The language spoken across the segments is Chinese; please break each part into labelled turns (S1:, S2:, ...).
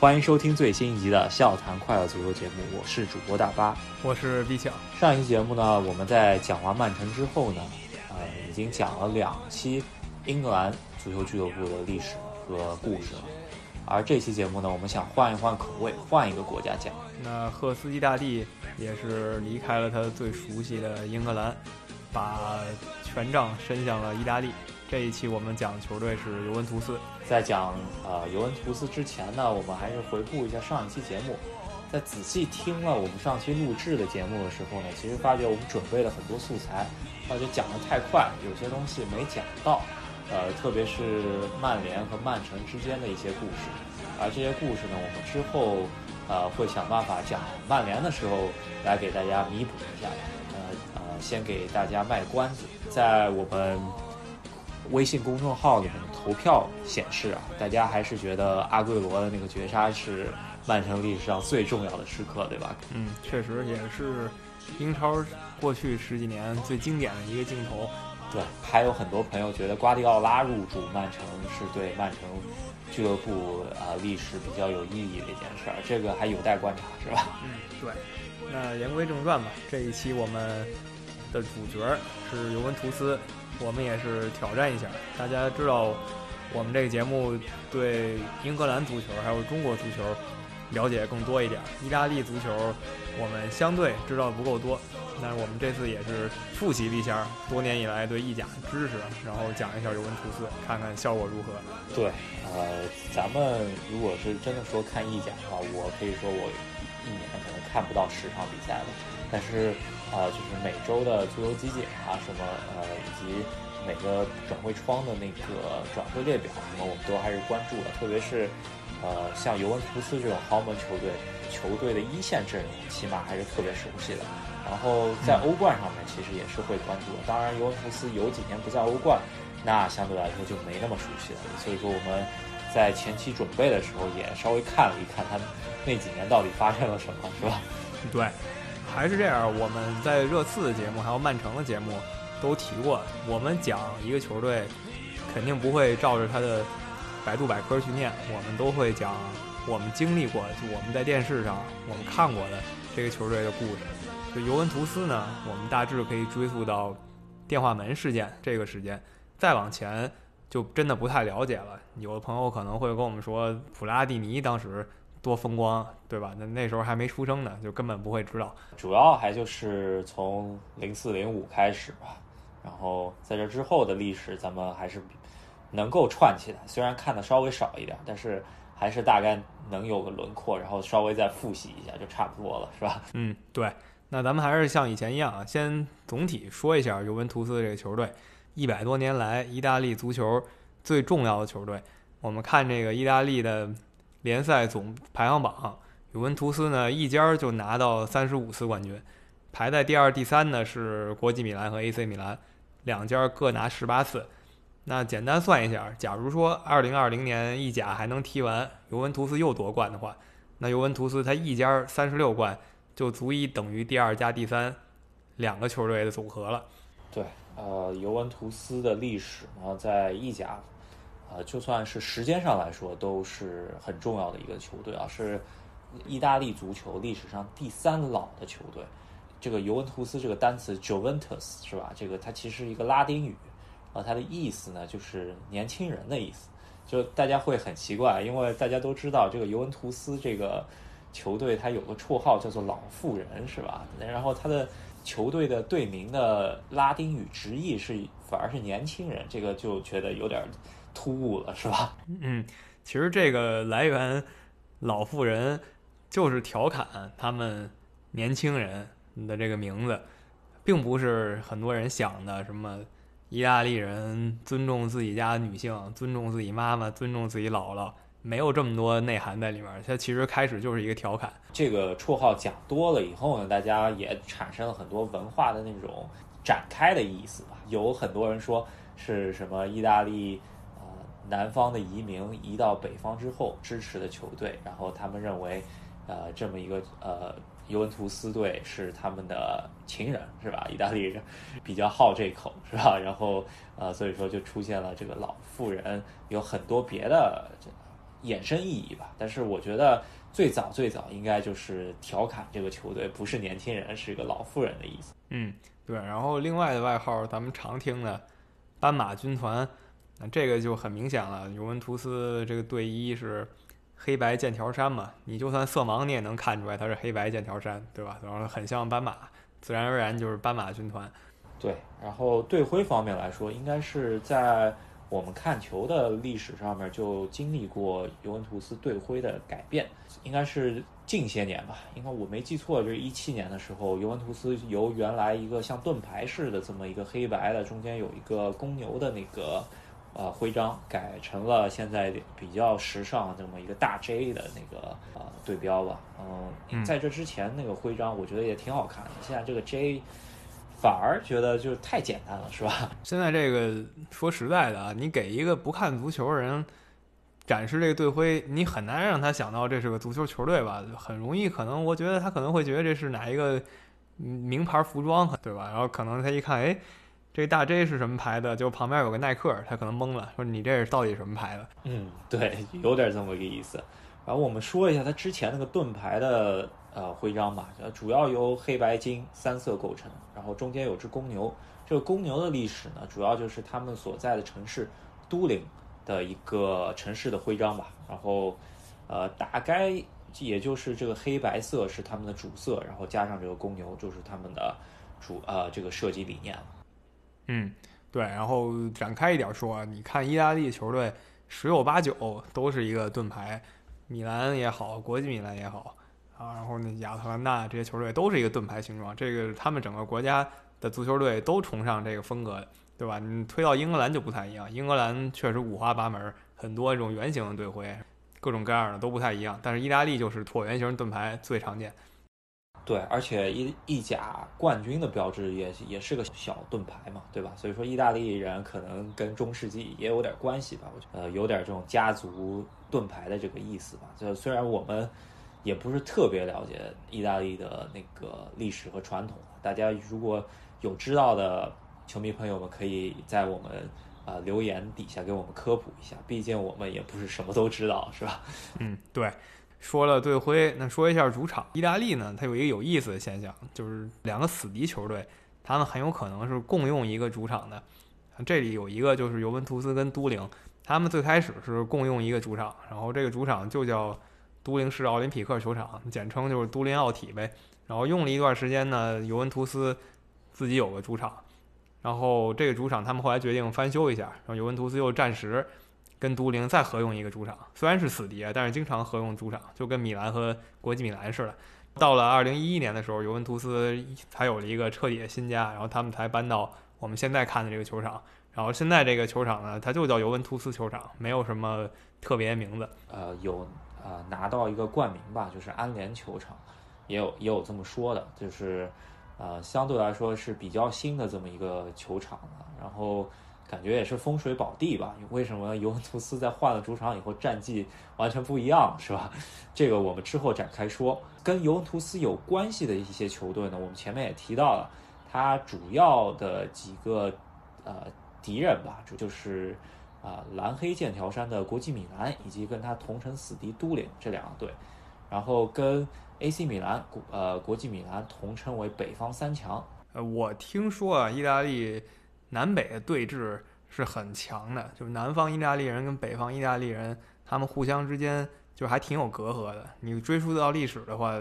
S1: 欢迎收听最新一集的《笑谈快乐足球》节目，我是主播大巴，
S2: 我是毕晓。
S1: 上一期节目呢，我们在讲完曼城之后呢，呃，已经讲了两期英格兰足球俱乐部的历史和故事了。而这期节目呢，我们想换一换口味，换一个国家讲。
S2: 那赫斯基大帝也是离开了他最熟悉的英格兰，把权杖伸向了意大利。这一期我们讲球队是尤文图斯。
S1: 在讲呃尤文图斯之前呢，我们还是回顾一下上一期节目。在仔细听了我们上期录制的节目的时候呢，其实发觉我们准备了很多素材，而且讲得太快，有些东西没讲到。呃，特别是曼联和曼城之间的一些故事。而这些故事呢，我们之后呃会想办法讲曼联的时候来给大家弥补一下。呃呃，先给大家卖关子，在我们。微信公众号里面投票显示啊，大家还是觉得阿圭罗的那个绝杀是曼城历史上最重要的时刻，对吧？
S2: 嗯，确实也是英超过去十几年最经典的一个镜头。
S1: 对，还有很多朋友觉得瓜迪奥拉入主曼城是对曼城俱乐部啊历史比较有意义的一件事儿，这个还有待观察，是吧？
S2: 嗯，对。那言归正传吧，这一期我们的主角是尤文图斯。我们也是挑战一下，大家知道，我们这个节目对英格兰足球还有中国足球了解更多一点。意大利足球我们相对知道的不够多，但是我们这次也是复习了一下多年以来对意甲的知识，然后讲一下尤文图斯，看看效果如何。
S1: 对，呃，咱们如果是真的说看意甲的话，我可以说我一年可能看不到十场比赛了，但是。啊，就是每周的足球集锦啊，什么呃，以及每个转会窗的那个转会列表，什么我们都还是关注的。特别是，呃，像尤文图斯这种豪门球队，球队的一线阵容起码还是特别熟悉的。然后在欧冠上面，其实也是会关注的。当然，尤文图斯有几年不在欧冠，那相对来说就没那么熟悉了。所以说我们在前期准备的时候，也稍微看了一看他那几年到底发生了什么，是吧？
S2: 对。还是这样，我们在热刺的节目，还有曼城的节目，都提过。我们讲一个球队，肯定不会照着他的百度百科去念，我们都会讲我们经历过，就我们在电视上我们看过的这个球队的故事。就尤文图斯呢，我们大致可以追溯到电话门事件这个时间，再往前就真的不太了解了。有的朋友可能会跟我们说，普拉蒂尼当时。多风光，对吧？那那时候还没出生呢，就根本不会知道。
S1: 主要还就是从零四零五开始吧，然后在这之后的历史，咱们还是能够串起来。虽然看的稍微少一点，但是还是大概能有个轮廓，然后稍微再复习一下就差不多了，是吧？
S2: 嗯，对。那咱们还是像以前一样啊，先总体说一下尤文图斯这个球队，一百多年来意大利足球最重要的球队。我们看这个意大利的。联赛总排行榜，尤文图斯呢一家就拿到三十五次冠军，排在第二、第三呢是国际米兰和 AC 米兰，两家各拿十八次。那简单算一下，假如说二零二零年意甲还能踢完，尤文图斯又夺冠的话，那尤文图斯他一家三十六冠，就足以等于第二加第三两个球队的总和了。
S1: 对，呃，尤文图斯的历史呢在意甲。呃，就算是时间上来说，都是很重要的一个球队啊，是意大利足球历史上第三老的球队。这个尤文图斯这个单词 Juventus 是吧？这个它其实是一个拉丁语，啊，它的意思呢就是年轻人的意思。就大家会很奇怪，因为大家都知道这个尤文图斯这个球队它有个绰号叫做老妇人是吧？然后它的球队的队名的拉丁语直译是反而是年轻人，这个就觉得有点。突兀了是吧？
S2: 嗯，其实这个来源“老妇人”就是调侃他们年轻人的这个名字，并不是很多人想的什么意大利人尊重自己家女性、尊重自己妈妈、尊重自己姥姥，没有这么多内涵在里面。它其实开始就是一个调侃。
S1: 这个绰号讲多了以后呢，大家也产生了很多文化的那种展开的意思吧。有很多人说是什么意大利。南方的移民移到北方之后支持的球队，然后他们认为，呃，这么一个呃尤文图斯队是他们的情人，是吧？意大利人比较好这口，是吧？然后呃，所以说就出现了这个老妇人，有很多别的衍生意义吧。但是我觉得最早最早应该就是调侃这个球队不是年轻人，是一个老妇人的意思。
S2: 嗯，对。然后另外的外号咱们常听的“斑马军团”，那这个就很明显了。尤文图斯这个队衣是黑白剑条衫嘛，你就算色盲你也能看出来它是黑白剑条衫，对吧？然后很像斑马，自然而然就是斑马军团。
S1: 对，然后队徽方面来说，应该是在我们看球的历史上面就经历过尤文图斯队徽的改变，应该是近些年吧。应该我没记错，就是一七年的时候，尤文图斯由原来一个像盾牌似的这么一个黑白的，中间有一个公牛的那个呃徽章，改成了现在比较时尚这么一个大 J 的那个呃对标吧。嗯，在这之前那个徽章我觉得也挺好看的，现在这个 J。反而觉得就是太简单了，是吧？
S2: 现在这个说实在的啊，你给一个不看足球的人展示这个队徽，你很难让他想到这是个足球球队吧？很容易，可能我觉得他可能会觉得这是哪一个名牌服装，对吧？然后可能他一看，哎，这大 J 是什么牌的？就旁边有个耐克，他可能懵了，说你这是到底什么牌的？
S1: 嗯，对，有点这么个意思。然后我们说一下他之前那个盾牌的。呃，徽章吧，主要由黑白金三色构成，然后中间有只公牛。这个公牛的历史呢，主要就是他们所在的城市都灵的一个城市的徽章吧。然后，呃，大概也就是这个黑白色是他们的主色，然后加上这个公牛就是他们的主呃这个设计理念了。
S2: 嗯，对。然后展开一点说，你看意大利球队十有八九都是一个盾牌，米兰也好，国际米兰也好。啊，然后那，亚特兰大这些球队都是一个盾牌形状，这个他们整个国家的足球队都崇尚这个风格，对吧？你推到英格兰就不太一样，英格兰确实五花八门，很多这种圆形的队徽，各种各样的都不太一样。但是意大利就是椭圆形盾牌最常见。
S1: 对，而且意意甲冠军的标志也也是个小盾牌嘛，对吧？所以说意大利人可能跟中世纪也有点关系吧，我觉得呃有点这种家族盾牌的这个意思吧。就虽然我们。也不是特别了解意大利的那个历史和传统，大家如果有知道的球迷朋友们，可以在我们啊留言底下给我们科普一下，毕竟我们也不是什么都知道，是吧？
S2: 嗯，对。说了队徽，那说一下主场。意大利呢，它有一个有意思的现象，就是两个死敌球队，他们很有可能是共用一个主场的。这里有一个就是尤文图斯跟都灵，他们最开始是共用一个主场，然后这个主场就叫。都灵市奥林匹克球场，简称就是都灵奥体呗。然后用了一段时间呢，尤文图斯自己有个主场，然后这个主场他们后来决定翻修一下，然后尤文图斯又暂时跟都灵再合用一个主场。虽然是死敌啊，但是经常合用主场，就跟米兰和国际米兰似的。到了二零一一年的时候，尤文图斯才有了一个彻底的新家，然后他们才搬到我们现在看的这个球场。然后现在这个球场呢，它就叫尤文图斯球场，没有什么特别名字。
S1: 呃，有。呃，拿到一个冠名吧，就是安联球场，也有也有这么说的，就是呃，相对来说是比较新的这么一个球场了，然后感觉也是风水宝地吧。为什么尤文图斯在换了主场以后战绩完全不一样，是吧？这个我们之后展开说。跟尤文图斯有关系的一些球队呢，我们前面也提到了，它主要的几个呃敌人吧，这就是。啊，蓝黑剑条衫的国际米兰，以及跟他同城死敌都灵这两个队，然后跟 AC 米兰、国呃国际米兰同称为北方三强。
S2: 呃，我听说啊，意大利南北的对峙是很强的，就是南方意大利人跟北方意大利人，他们互相之间就还挺有隔阂的。你追溯到历史的话，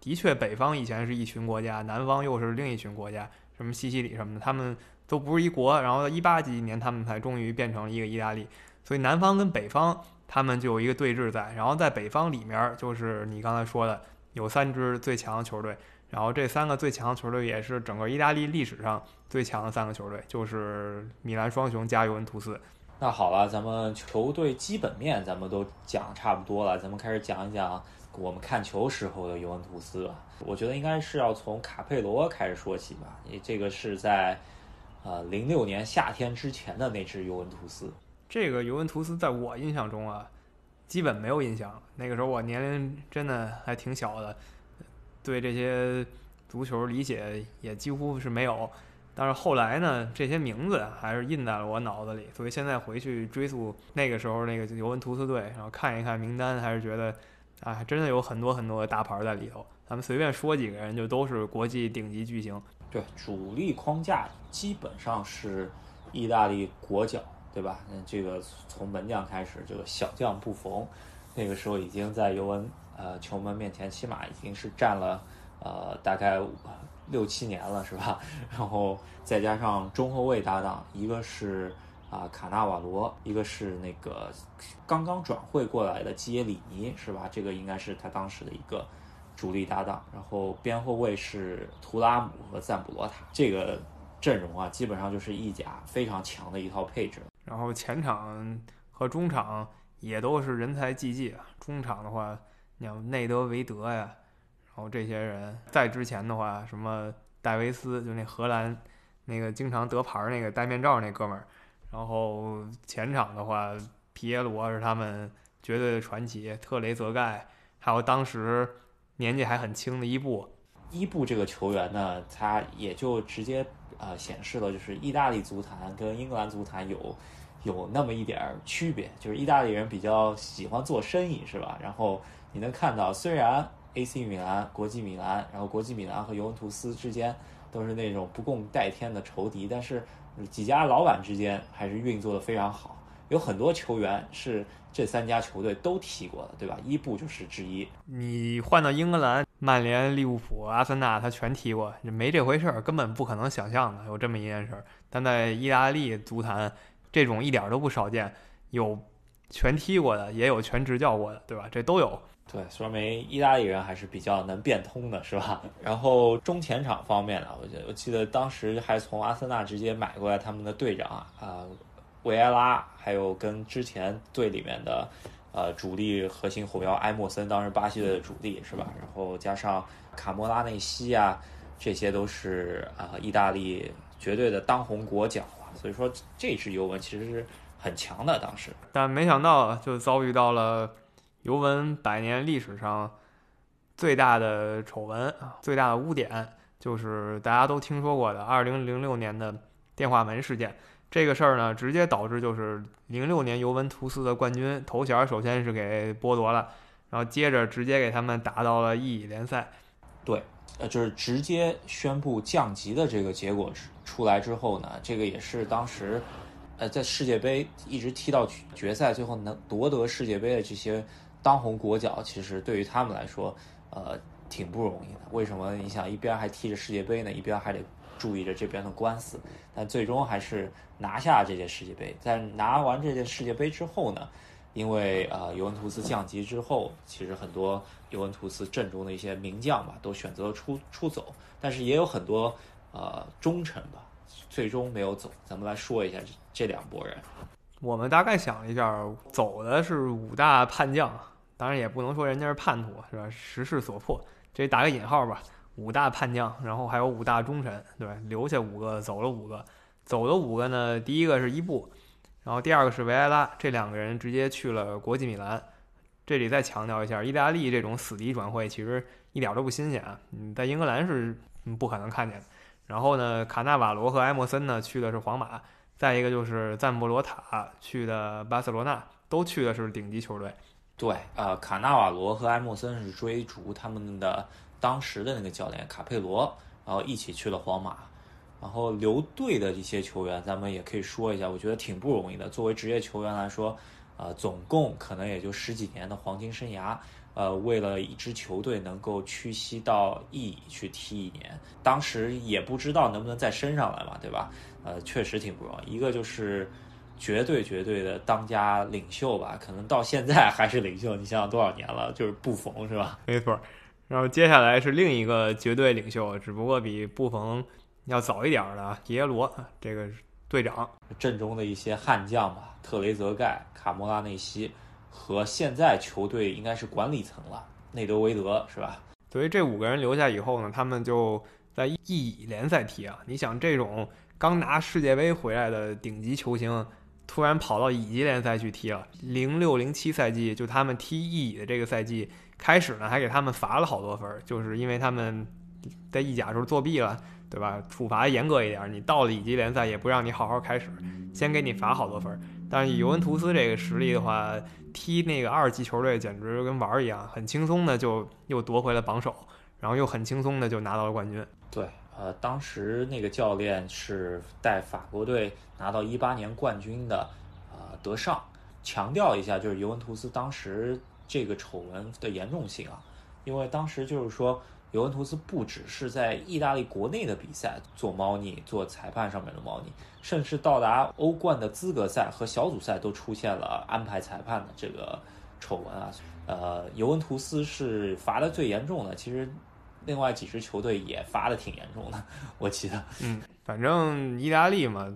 S2: 的确北方以前是一群国家，南方又是另一群国家，什么西西里什么的，他们。都不是一国，然后一八几年他们才终于变成了一个意大利，所以南方跟北方他们就有一个对峙在，然后在北方里面就是你刚才说的有三支最强的球队，然后这三个最强的球队也是整个意大利历史上最强的三个球队，就是米兰双雄加尤文图斯。
S1: 那好了，咱们球队基本面咱们都讲差不多了，咱们开始讲一讲我们看球时候的尤文图斯吧。我觉得应该是要从卡佩罗开始说起吧，因为这个是在。呃，零六年夏天之前的那支尤文图斯，
S2: 这个尤文图斯在我印象中啊，基本没有印象。那个时候我年龄真的还挺小的，对这些足球理解也几乎是没有。但是后来呢，这些名字还是印在了我脑子里，所以现在回去追溯那个时候那个尤文图斯队，然后看一看名单，还是觉得，啊，真的有很多很多的大牌在里头。咱们随便说几个人，就都是国际顶级巨星。
S1: 对，主力框架基本上是意大利国脚，对吧？那这个从门将开始，这个小将布冯，那个时候已经在尤文呃球门面前，起码已经是站了呃大概。六七年了是吧？然后再加上中后卫搭档，一个是啊卡纳瓦罗，一个是那个刚刚转会过来的基耶里尼是吧？这个应该是他当时的一个主力搭档。然后边后卫是图拉姆和赞布罗塔，这个阵容啊，基本上就是意甲非常强的一套配置。
S2: 然后前场和中场也都是人才济济啊。中场的话，像内德维德呀。然后这些人在之前的话，什么戴维斯，就那荷兰那个经常得牌那个戴面罩那哥们儿。然后前场的话，皮耶罗是他们绝对的传奇，特雷泽盖，还有当时年纪还很轻的伊布。
S1: 伊布这个球员呢，他也就直接呃显示了，就是意大利足坛跟英格兰足坛有有那么一点儿区别，就是意大利人比较喜欢做生意，是吧？然后你能看到，虽然。A.C. 米兰、国际米兰，然后国际米兰和尤文图斯之间都是那种不共戴天的仇敌，但是几家老板之间还是运作的非常好。有很多球员是这三家球队都踢过的，对吧？伊布就是之一。
S2: 你换到英格兰，曼联、利物浦、阿森纳，他全踢过，没这回事儿，根本不可能想象的有这么一件事儿。但在意大利足坛，这种一点都不少见，有全踢过的，也有全执教过的，对吧？这都有。
S1: 对，说明意大利人还是比较能变通的，是吧？然后中前场方面呢，我觉得我记得当时还从阿森纳直接买过来他们的队长啊，维埃拉，还有跟之前队里面的呃主力核心火标埃莫森，当时巴西的主力是吧？然后加上卡莫拉内西啊，这些都是啊意大利绝对的当红国脚啊，所以说这支尤文其实是很强的当时，
S2: 但没想到就遭遇到了。尤文百年历史上最大的丑闻啊，最大的污点就是大家都听说过的2006年的电话门事件。这个事儿呢，直接导致就是06年尤文图斯的冠军头衔首先是给剥夺了，然后接着直接给他们打到了意乙联赛。
S1: 对，呃，就是直接宣布降级的这个结果出来之后呢，这个也是当时呃在世界杯一直踢到决赛，最后能夺得世界杯的这些。当红国脚其实对于他们来说，呃，挺不容易的。为什么？你想一边还踢着世界杯呢，一边还得注意着这边的官司。但最终还是拿下这届世界杯。在拿完这届世界杯之后呢，因为呃尤文图斯降级之后，其实很多尤文图斯阵中的一些名将吧，都选择出出走。但是也有很多呃忠臣吧，最终没有走。咱们来说一下这这两拨人。
S2: 我们大概想一下，走的是五大叛将。当然也不能说人家是叛徒，是吧？时势所迫，这打个引号吧。五大叛将，然后还有五大忠臣，对吧？留下五个，走了五个。走的五个呢，第一个是伊布，然后第二个是维埃拉，这两个人直接去了国际米兰。这里再强调一下，意大利这种死敌转会其实一点都不新鲜啊，你在英格兰是不可能看见的。然后呢，卡纳瓦罗和埃莫森呢去的是皇马，再一个就是赞布罗塔去的巴塞罗那，都去的是顶级球队。
S1: 对，呃，卡纳瓦罗和埃莫森是追逐他们的当时的那个教练卡佩罗，然后一起去了皇马。然后留队的一些球员，咱们也可以说一下，我觉得挺不容易的。作为职业球员来说，呃，总共可能也就十几年的黄金生涯，呃，为了一支球队能够屈膝到意乙去踢一年，当时也不知道能不能再升上来嘛，对吧？呃，确实挺不容易。一个就是。绝对绝对的当家领袖吧，可能到现在还是领袖。你想想多少年了，就是布冯是吧？
S2: 没错。然后接下来是另一个绝对领袖，只不过比布冯要早一点的耶罗，这个队长。
S1: 阵中的一些悍将吧，特雷泽盖、卡莫拉内西和现在球队应该是管理层了，内德维德是吧？
S2: 所以这五个人留下以后呢，他们就在意乙联赛踢啊。你想这种刚拿世界杯回来的顶级球星。突然跑到乙级联赛去踢了，零六零七赛季就他们踢乙乙的这个赛季开始呢，还给他们罚了好多分，就是因为他们在意甲时候作弊了，对吧？处罚严格一点，你到了乙级联赛也不让你好好开始，先给你罚好多分。但是尤文图斯这个实力的话，踢那个二级球队简直跟玩儿一样，很轻松的就又夺回了榜首，然后又很轻松的就拿到了冠军。
S1: 对，呃，当时那个教练是带法国队拿到一八年冠军的，呃，德尚。强调一下，就是尤文图斯当时这个丑闻的严重性啊，因为当时就是说，尤文图斯不只是在意大利国内的比赛做猫腻，做裁判上面的猫腻，甚至到达欧冠的资格赛和小组赛都出现了安排裁判的这个丑闻啊。呃，尤文图斯是罚的最严重的，其实另外几支球队也罚的挺严重的，我记得。
S2: 嗯，反正意大利嘛。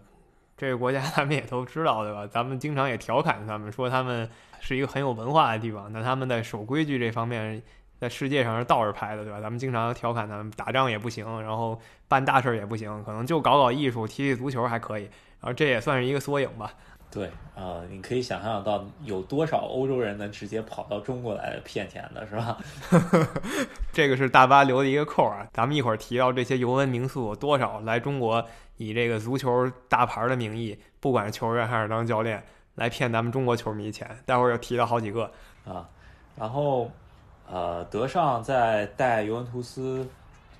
S2: 这个国家咱们也都知道，对吧？咱们经常也调侃他们，说他们是一个很有文化的地方。那他们在守规矩这方面，在世界上是倒着排的，对吧？咱们经常调侃他们，打仗也不行，然后办大事也不行，可能就搞搞艺术、踢踢足球还可以。然后这也算是一个缩影吧。
S1: 对，呃，你可以想象到有多少欧洲人能直接跑到中国来骗钱的，是吧？
S2: 这个是大巴留的一个扣啊。咱们一会儿提到这些尤文名宿有多少来中国。以这个足球大牌的名义，不管是球员还是当教练，来骗咱们中国球迷钱。待会儿又提到好几个
S1: 啊。然后，呃，德尚在带尤文图斯，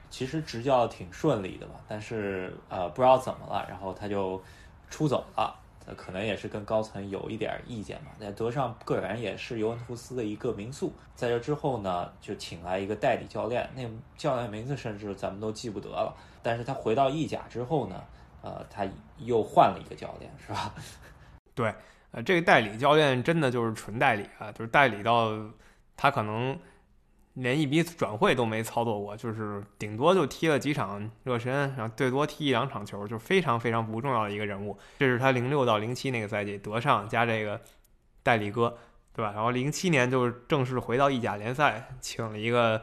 S1: 其实执教挺顺利的吧？但是呃，不知道怎么了，然后他就出走了。可能也是跟高层有一点意见嘛。那德尚个人也是尤文图斯的一个名宿，在这之后呢，就请来一个代理教练，那教练名字甚至咱们都记不得了。但是他回到意甲之后呢，呃，他又换了一个教练，是吧？
S2: 对，呃，这个代理教练真的就是纯代理啊，就是代理到他可能。连一笔转会都没操作过，就是顶多就踢了几场热身，然后最多踢一两场球，就非常非常不重要的一个人物。这是他零六到零七那个赛季，德尚加这个代理哥，对吧？然后零七年就是正式回到意甲联赛，请了一个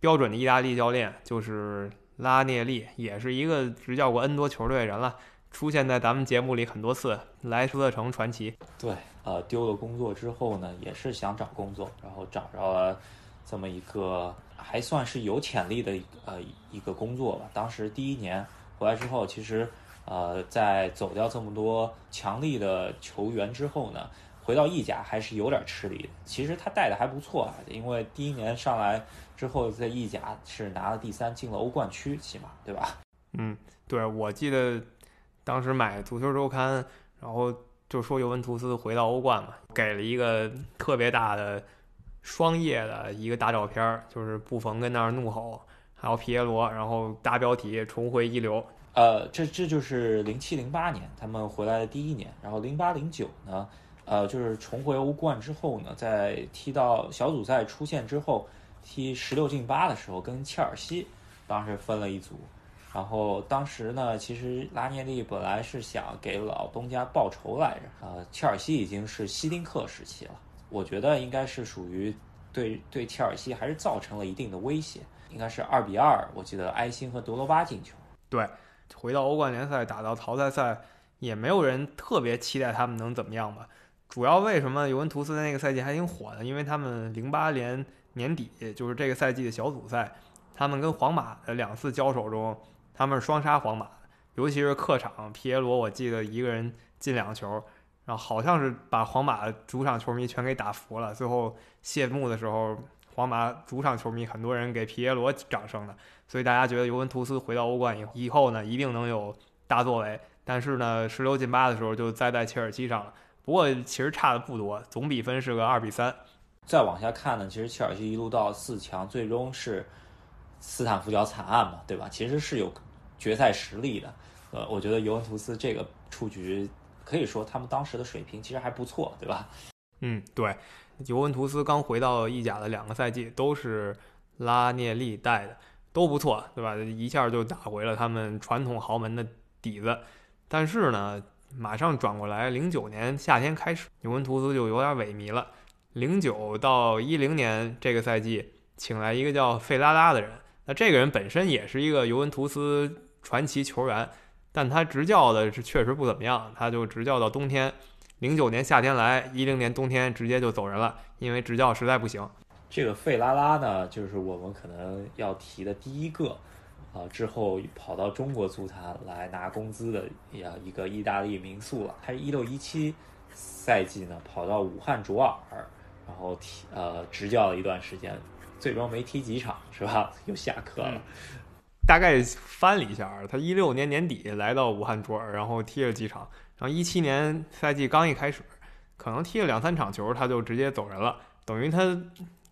S2: 标准的意大利教练，就是拉涅利，也是一个执教过 N 多球队人了，出现在咱们节目里很多次，莱斯特城传奇。
S1: 对，呃，丢了工作之后呢，也是想找工作，然后找着了。这么一个还算是有潜力的呃一个工作吧。当时第一年回来之后，其实呃在走掉这么多强力的球员之后呢，回到意甲还是有点吃力的。其实他带的还不错啊，因为第一年上来之后在意甲是拿了第三，进了欧冠区，起码对吧？
S2: 嗯，对，我记得当时买足球周刊，然后就说尤文图斯回到欧冠嘛，给了一个特别大的。双页的一个大照片，就是布冯跟那儿怒吼，还有皮耶罗，然后大标题重回一流。
S1: 呃，这这就是零七零八年他们回来的第一年，然后零八零九呢，呃，就是重回欧冠之后呢，在踢到小组赛出线之后，踢十六进八的时候跟切尔西当时分了一组，然后当时呢，其实拉涅利本来是想给老东家报仇来着，呃，切尔西已经是希丁克时期了。我觉得应该是属于对对切尔西还是造成了一定的威胁，应该是二比二。我记得埃辛和德罗巴进球。
S2: 对，回到欧冠联赛打到淘汰赛，也没有人特别期待他们能怎么样吧。主要为什么尤文图斯在那个赛季还挺火呢？因为他们零八年年底就是这个赛季的小组赛，他们跟皇马的两次交手中，他们是双杀皇马，尤其是客场，皮耶罗我记得一个人进两球。然后好像是把皇马主场球迷全给打服了。最后谢幕的时候，皇马主场球迷很多人给皮耶罗掌声的，所以大家觉得尤文图斯回到欧冠以以后呢，一定能有大作为。但是呢，十六进八的时候就栽在切尔西上了。不过其实差的不多，总比分是个二比三。
S1: 再往下看呢，其实切尔西一路到四强，最终是斯坦福桥惨案嘛，对吧？其实是有决赛实力的。呃，我觉得尤文图斯这个出局。可以说他们当时的水平其实还不错，对吧？
S2: 嗯，对，尤文图斯刚回到意甲的两个赛季都是拉涅利带的，都不错，对吧？一下就打回了他们传统豪门的底子。但是呢，马上转过来，零九年夏天开始，尤文图斯就有点萎靡了。零九到一零年这个赛季，请来一个叫费拉拉的人，那这个人本身也是一个尤文图斯传奇球员。但他执教的是确实不怎么样，他就执教到冬天，零九年夏天来，一零年冬天直接就走人了，因为执教实在不行。
S1: 这个费拉拉呢，就是我们可能要提的第一个啊之后跑到中国足坛来拿工资的呀一个意大利名宿了。他一六一七赛季呢跑到武汉卓尔，然后踢呃执教了一段时间，最终没踢几场是吧？又下课了。
S2: 大概翻了一下，他一六年年底来到武汉卓尔，然后踢了几场，然后一七年赛季刚一开始，可能踢了两三场球，他就直接走人了，等于他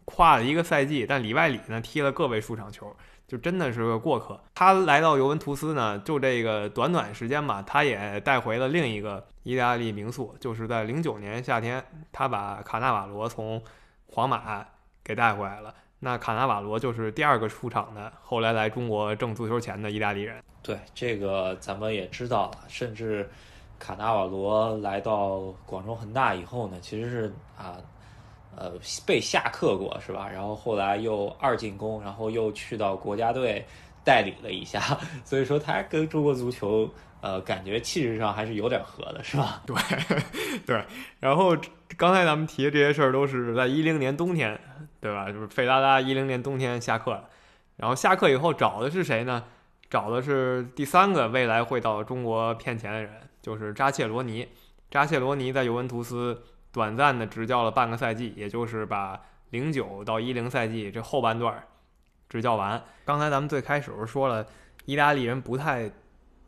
S2: 跨了一个赛季，但里外里呢踢了个位数场球，就真的是个过客。他来到尤文图斯呢，就这个短短时间吧，他也带回了另一个意大利名宿，就是在零九年夏天，他把卡纳瓦罗从皇马给带回来了。那卡纳瓦罗就是第二个出场的，后来来中国挣足球钱的意大利人。
S1: 对，这个咱们也知道了。甚至卡纳瓦罗来到广州恒大以后呢，其实是啊，呃，被下课过是吧？然后后来又二进宫，然后又去到国家队代理了一下。所以说他跟中国足球呃，感觉气质上还是有点合的，是吧？
S2: 对，对。然后刚才咱们提的这些事儿都是在一零年冬天。对吧？就是费拉拉一零年冬天下课了，然后下课以后找的是谁呢？找的是第三个未来会到中国骗钱的人，就是扎切罗尼。扎切罗尼在尤文图斯短暂的执教了半个赛季，也就是把零九到一零赛季这后半段执教完。刚才咱们最开始时候说了，意大利人不太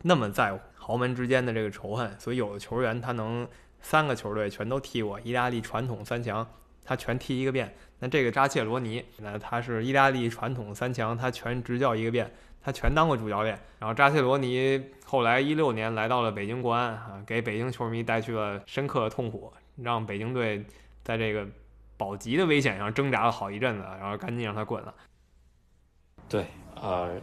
S2: 那么在乎豪门之间的这个仇恨，所以有的球员他能三个球队全都踢过，意大利传统三强他全踢一个遍。那这个扎切罗尼，那他是意大利传统三强，他全执教一个遍，他全当过主教练。然后扎切罗尼后来一六年来到了北京国安，啊，给北京球迷带去了深刻的痛苦，让北京队在这个保级的危险上挣扎了好一阵子，然后赶紧让他滚了。
S1: 对，呃，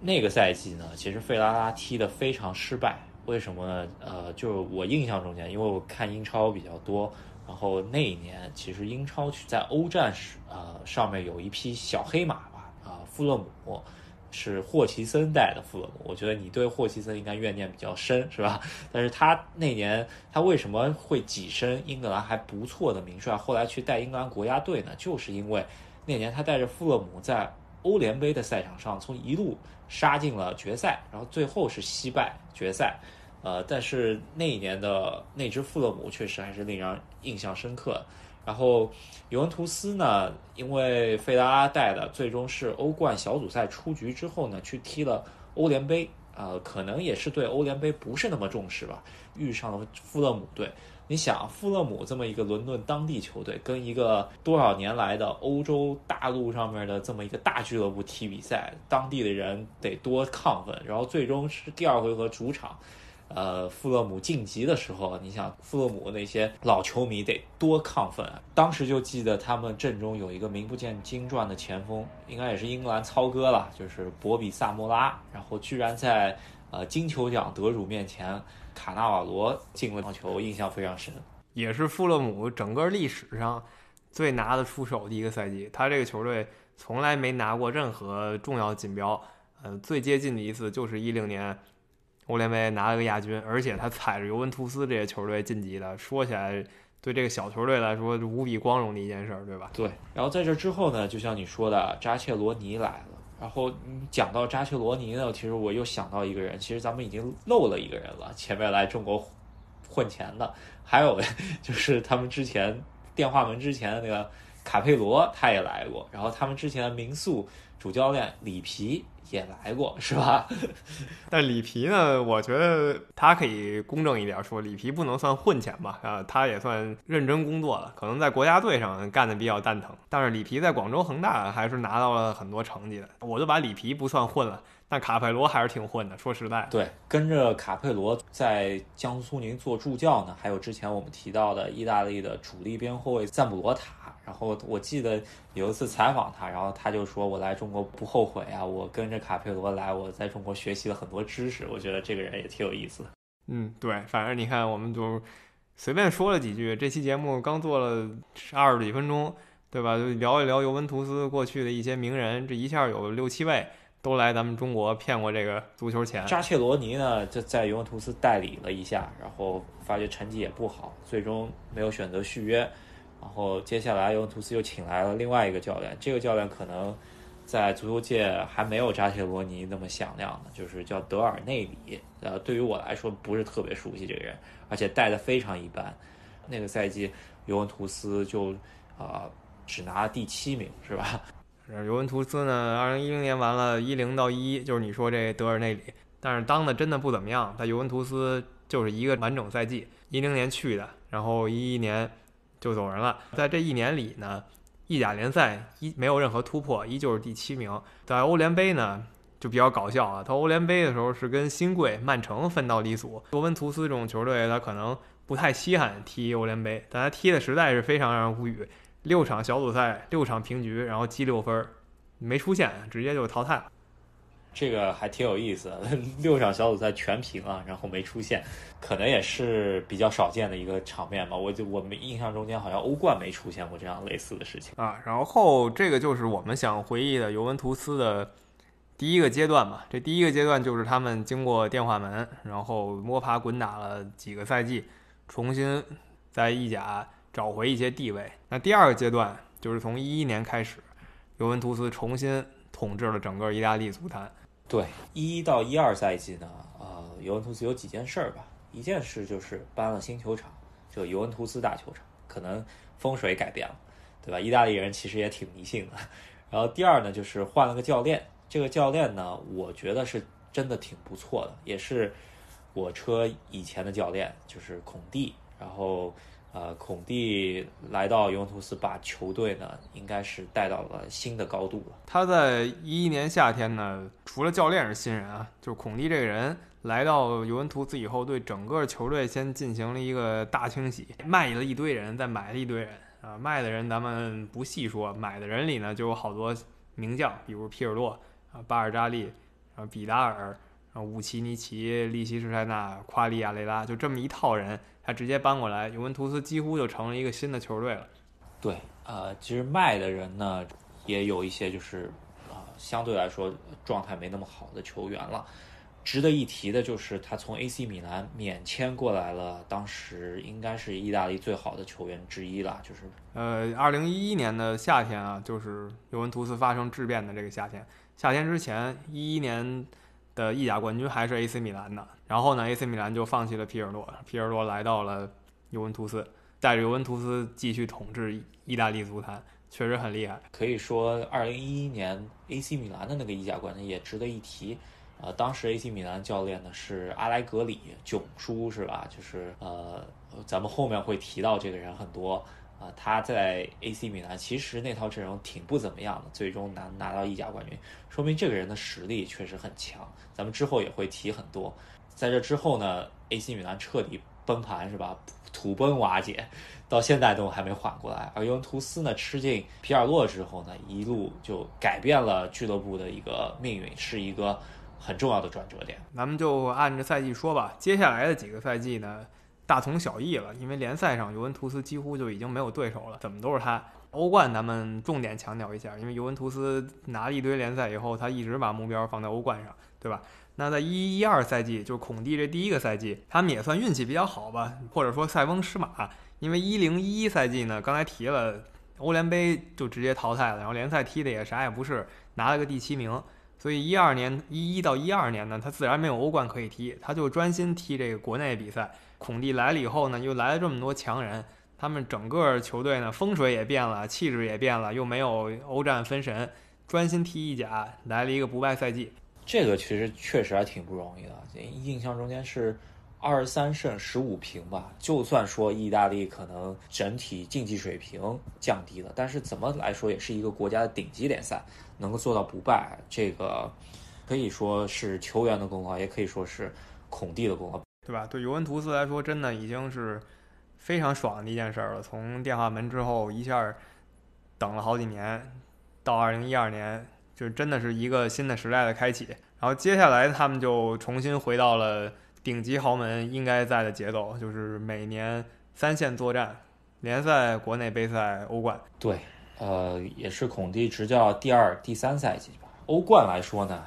S1: 那个赛季呢，其实费拉拉踢得非常失败，为什么呢？呃，就我印象中间，因为我看英超比较多。然后那一年，其实英超在欧战时，呃，上面有一匹小黑马吧，啊，富勒姆是霍奇森带的富勒姆。我觉得你对霍奇森应该怨念比较深，是吧？但是他那年他为什么会跻身英格兰还不错的名帅，后来去带英格兰国家队呢？就是因为那年他带着富勒姆在欧联杯的赛场上，从一路杀进了决赛，然后最后是惜败决赛。呃，但是那一年的那支富勒姆确实还是令人印象深刻。然后尤文图斯呢，因为费拉带的，最终是欧冠小组赛出局之后呢，去踢了欧联杯。呃，可能也是对欧联杯不是那么重视吧，遇上了富勒姆队。你想，富勒姆这么一个伦敦当地球队，跟一个多少年来的欧洲大陆上面的这么一个大俱乐部踢比赛，当地的人得多亢奋。然后最终是第二回合主场。呃，富勒姆晋级的时候，你想富勒姆那些老球迷得多亢奋啊！当时就记得他们阵中有一个名不见经传的前锋，应该也是英格兰操哥了，就是博比萨莫拉。然后居然在呃金球奖得主面前，卡纳瓦罗进了球，印象非常深。
S2: 也是富勒姆整个历史上最拿得出手的一个赛季，他这个球队从来没拿过任何重要锦标，呃，最接近的一次就是一零年。欧联杯拿了个亚军，而且他踩着尤文图斯这些球队晋级的，说起来对这个小球队来说是无比光荣的一件事，对吧？
S1: 对。然后在这之后呢，就像你说的，扎切罗尼来了。然后你讲到扎切罗尼呢，其实我又想到一个人，其实咱们已经漏了一个人了。前面来中国混钱的，还有就是他们之前电话门之前的那个卡佩罗，他也来过。然后他们之前的民宿主教练里皮。也来过是吧？
S2: 但里皮呢？我觉得他可以公正一点说，里皮不能算混钱吧？啊，他也算认真工作了，可能在国家队上干的比较蛋疼。但是里皮在广州恒大还是拿到了很多成绩的，我就把里皮不算混了。但卡佩罗还是挺混的，说实在。
S1: 对，跟着卡佩罗在江苏苏宁做助教呢，还有之前我们提到的意大利的主力边后卫赞布罗塔。然后我记得有一次采访他，然后他就说：“我来中国不后悔啊，我跟着卡佩罗来，我在中国学习了很多知识。”我觉得这个人也挺有意思。
S2: 嗯，对，反正你看，我们就随便说了几句。这期节目刚做了二十几分钟，对吧？就聊一聊尤文图斯过去的一些名人，这一下有六七位都来咱们中国骗过这个足球钱。
S1: 扎切罗尼呢，就在尤文图斯代理了一下，然后发觉成绩也不好，最终没有选择续约。然后接下来尤文图斯又请来了另外一个教练，这个教练可能在足球界还没有扎切罗尼那么响亮的，就是叫德尔内里。呃，对于我来说不是特别熟悉这个人，而且带的非常一般。那个赛季尤文图斯就啊只拿第七名，是吧？
S2: 尤文图斯呢，二零一零年完了，一零到一一，就是你说这德尔内里，但是当的真的不怎么样。在尤文图斯就是一个完整赛季，一零年去的，然后一一年就走人了。在这一年里呢，意甲联赛一没有任何突破，依旧是第七名。在欧联杯呢，就比较搞笑啊，他欧联杯的时候是跟新贵曼城分到一组。尤文图斯这种球队，他可能不太稀罕踢欧联杯，但他踢的实在是非常让人无语。六场小组赛，六场平局，然后积六分，没出现，直接就淘汰了。
S1: 这个还挺有意思的，六场小组赛全平啊，然后没出现，可能也是比较少见的一个场面吧。我就我们印象中间好像欧冠没出现过这样类似的事情
S2: 啊。然后这个就是我们想回忆的尤文图斯的第一个阶段嘛。这第一个阶段就是他们经过电话门，然后摸爬滚打了几个赛季，重新在意甲。找回一些地位。那第二个阶段就是从一一年开始，尤文图斯重新统治了整个意大利足坛。
S1: 对，一到一二赛季呢，呃，尤文图斯有几件事儿吧。一件事就是搬了新球场，就尤文图斯大球场，可能风水改变了，对吧？意大利人其实也挺迷信的。然后第二呢，就是换了个教练。这个教练呢，我觉得是真的挺不错的，也是我车以前的教练，就是孔蒂。然后。呃，孔蒂来到尤文图斯，把球队呢，应该是带到了新的高度了。
S2: 他在一一年夏天呢，除了教练是新人啊，就是孔蒂这个人来到尤文图斯以后，对整个球队先进行了一个大清洗，卖了一堆人，再买了一堆人啊。卖的人咱们不细说，买的人里呢就有好多名将，比如皮尔洛啊、巴尔扎利啊、比达尔啊、乌奇尼奇、利希施泰纳、夸利亚雷拉，就这么一套人。他直接搬过来，尤文图斯几乎就成了一个新的球队了。
S1: 对，呃，其实卖的人呢，也有一些就是啊，相对来说状态没那么好的球员了。值得一提的就是他从 AC 米兰免签过来了，当时应该是意大利最好的球员之一了。就是
S2: 呃，二零一一年的夏天啊，就是尤文图斯发生质变的这个夏天。夏天之前，一一年。的意甲冠军还是 AC 米兰的，然后呢，AC 米兰就放弃了皮尔洛，皮尔洛来到了尤文图斯，带着尤文图斯继续统治意大利足坛，确实很厉害。
S1: 可以说，二零一一年 AC 米兰的那个意甲冠军也值得一提。呃，当时 AC 米兰教练呢是阿莱格里，囧叔是吧？就是呃，咱们后面会提到这个人很多。啊，他在 AC 米兰其实那套阵容挺不怎么样的，最终拿拿到意甲冠军，说明这个人的实力确实很强。咱们之后也会提很多。在这之后呢，AC 米兰彻底崩盘是吧？土崩瓦解，到现在都还没缓过来。而尤文图斯呢，吃进皮尔洛之后呢，一路就改变了俱乐部的一个命运，是一个很重要的转折点。
S2: 咱们就按着赛季说吧，接下来的几个赛季呢？大同小异了，因为联赛上尤文图斯几乎就已经没有对手了，怎么都是他。欧冠咱们重点强调一下，因为尤文图斯拿了一堆联赛以后，他一直把目标放在欧冠上，对吧？那在一一二赛季，就是孔蒂这第一个赛季，他们也算运气比较好吧，或者说塞翁失马。因为一零一一赛季呢，刚才提了，欧联杯就直接淘汰了，然后联赛踢的也啥也不是，拿了个第七名。所以一二年一一到一二年呢，他自然没有欧冠可以踢，他就专心踢这个国内比赛。孔蒂来了以后呢，又来了这么多强人，他们整个球队呢风水也变了，气质也变了，又没有欧战分神，专心踢意甲，来了一个不败赛季。
S1: 这个其实确实还挺不容易的，印象中间是二十三胜十五平吧。就算说意大利可能整体竞技水平降低了，但是怎么来说也是一个国家的顶级联赛，能够做到不败，这个可以说是球员的功劳，也可以说是孔蒂的功劳。
S2: 对吧？对尤文图斯来说，真的已经是非常爽的一件事了。从电话门之后一下等了好几年，到二零一二年，就是真的是一个新的时代的开启。然后接下来他们就重新回到了顶级豪门应该在的节奏，就是每年三线作战，联赛、国内杯赛、欧冠。
S1: 对，呃，也是孔蒂执教第二、第三赛季吧。欧冠来说呢，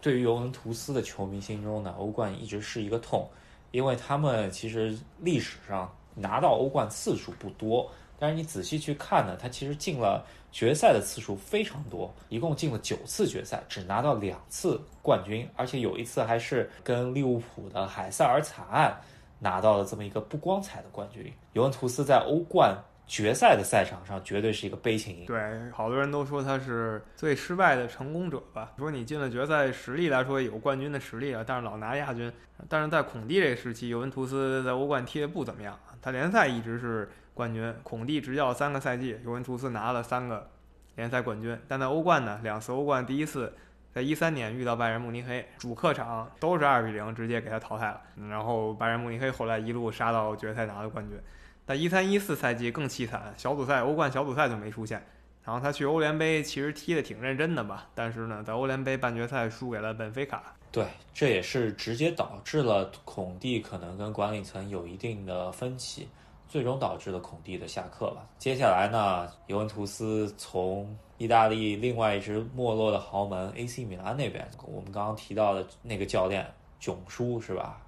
S1: 对于尤文图斯的球迷心中呢，欧冠一直是一个痛。因为他们其实历史上拿到欧冠次数不多，但是你仔细去看呢，他其实进了决赛的次数非常多，一共进了九次决赛，只拿到两次冠军，而且有一次还是跟利物浦的海塞尔惨案拿到了这么一个不光彩的冠军。尤文图斯在欧冠。决赛的赛场上绝对是一个悲情。
S2: 对，好多人都说他是最失败的成功者吧。说你进了决赛，实力来说有冠军的实力啊，但是老拿亚军。但是在孔蒂这个时期，尤文图斯在欧冠踢的不怎么样。他联赛一直是冠军，孔蒂执教三个赛季，尤文图斯拿了三个联赛冠军。但在欧冠呢，两次欧冠，第一次在一三年遇到拜仁慕尼黑，主客场都是二比零直接给他淘汰了。然后拜仁慕尼黑后来一路杀到决赛拿了冠军。但一三一四赛季更凄惨，小组赛欧冠小组赛就没出现，然后他去欧联杯其实踢得挺认真的吧，但是呢，在欧联杯半决赛输给了本菲卡。
S1: 对，这也是直接导致了孔蒂可能跟管理层有一定的分歧，最终导致了孔蒂的下课吧。接下来呢，尤文图斯从意大利另外一支没落的豪门 AC 米兰那边，我们刚刚提到的那个教练囧叔是吧？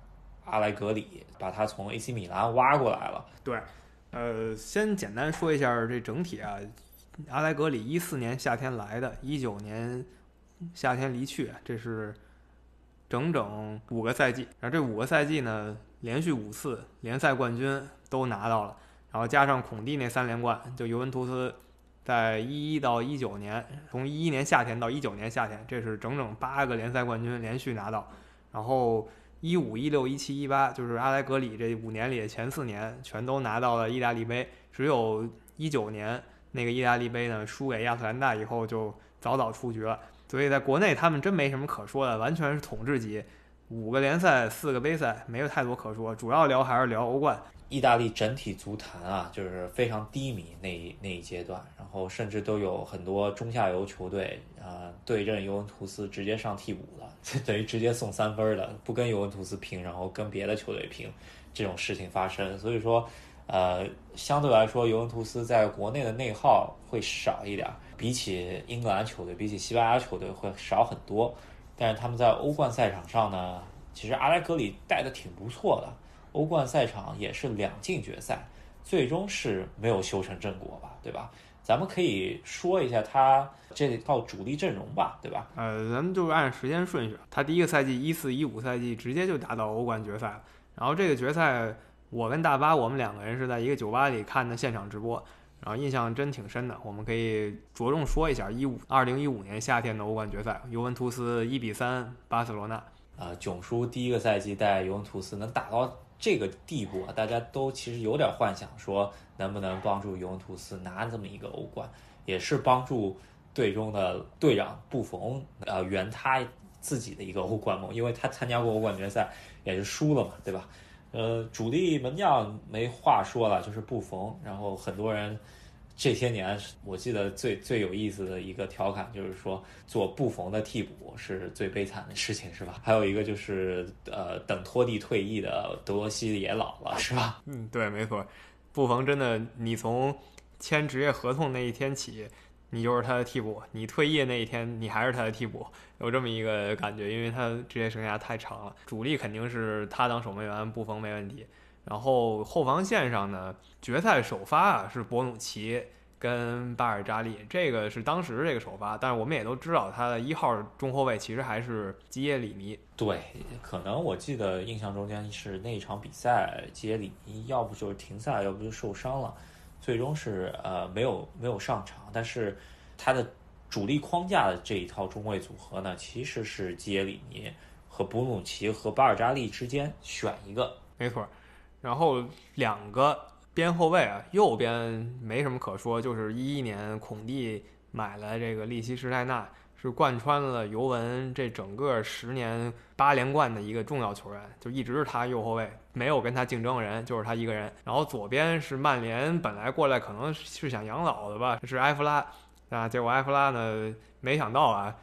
S1: 阿莱格里把他从 AC 米兰挖过来了。
S2: 对，呃，先简单说一下这整体啊，阿莱格里一四年夏天来的，一九年夏天离去，这是整整五个赛季。然后这五个赛季呢，连续五次联赛冠军都拿到了，然后加上孔蒂那三连冠，就尤文图斯在一一到一九年，从一一年夏天到一九年夏天，这是整整八个联赛冠军连续拿到，然后。一五一六一七一八，就是阿莱格里这五年里的前四年，全都拿到了意大利杯。只有一九年那个意大利杯呢，输给亚特兰大以后就早早出局了。所以在国内他们真没什么可说的，完全是统治级，五个联赛，四个杯赛，没有太多可说。主要聊还是聊欧冠。
S1: 意大利整体足坛啊，就是非常低迷那一那一阶段，然后甚至都有很多中下游球队啊对阵尤文图斯直接上替补了，等于直接送三分的，不跟尤文图斯拼，然后跟别的球队拼，这种事情发生。所以说，呃，相对来说，尤文图斯在国内的内耗会少一点，比起英格兰球队，比起西班牙球队会少很多。但是他们在欧冠赛场上呢，其实阿莱格里带的挺不错的。欧冠赛场也是两进决赛，最终是没有修成正果吧，对吧？咱们可以说一下他这套主力阵容吧，对吧？
S2: 呃，咱们就是按时间顺序，他第一个赛季一四一五赛季直接就打到欧冠决赛了。然后这个决赛，我跟大巴我们两个人是在一个酒吧里看的现场直播，然后印象真挺深的。我们可以着重说一下一五二零一五年夏天的欧冠决赛，尤文图斯一比三巴塞罗那。
S1: 呃，囧叔第一个赛季带尤文图斯能打到。这个地步啊，大家都其实有点幻想，说能不能帮助尤文图斯拿这么一个欧冠，也是帮助队中的队长布冯呃圆他自己的一个欧冠梦，因为他参加过欧冠决赛也是输了嘛，对吧？呃，主力门将没话说了，就是布冯，然后很多人。这些年，我记得最最有意思的一个调侃就是说，做布冯的替补是最悲惨的事情，是吧？还有一个就是，呃，等托蒂退役的德罗西也老了，是吧？
S2: 嗯，对，没错。布冯真的，你从签职业合同那一天起，你就是他的替补；你退役那一天，你还是他的替补，有这么一个感觉，因为他职业生涯太长了。主力肯定是他当守门员，布冯没问题。然后后防线上呢，决赛首发啊是博努奇跟巴尔扎利，这个是当时这个首发，但是我们也都知道他的一号中后卫其实还是基耶里尼。
S1: 对，可能我记得印象中间是那一场比赛，基耶里尼要不就是停赛，要不就受伤了，最终是呃没有没有上场。但是他的主力框架的这一套中卫组合呢，其实是基耶里尼和博努奇和巴尔扎利之间选一个，
S2: 没错。然后两个边后卫啊，右边没什么可说，就是一一年孔蒂买了这个利希施泰纳，是贯穿了尤文这整个十年八连冠的一个重要球员，就一直是他右后卫，没有跟他竞争的人，就是他一个人。然后左边是曼联本来过来可能是想养老的吧，是埃弗拉啊，结果埃弗拉呢，没想到啊，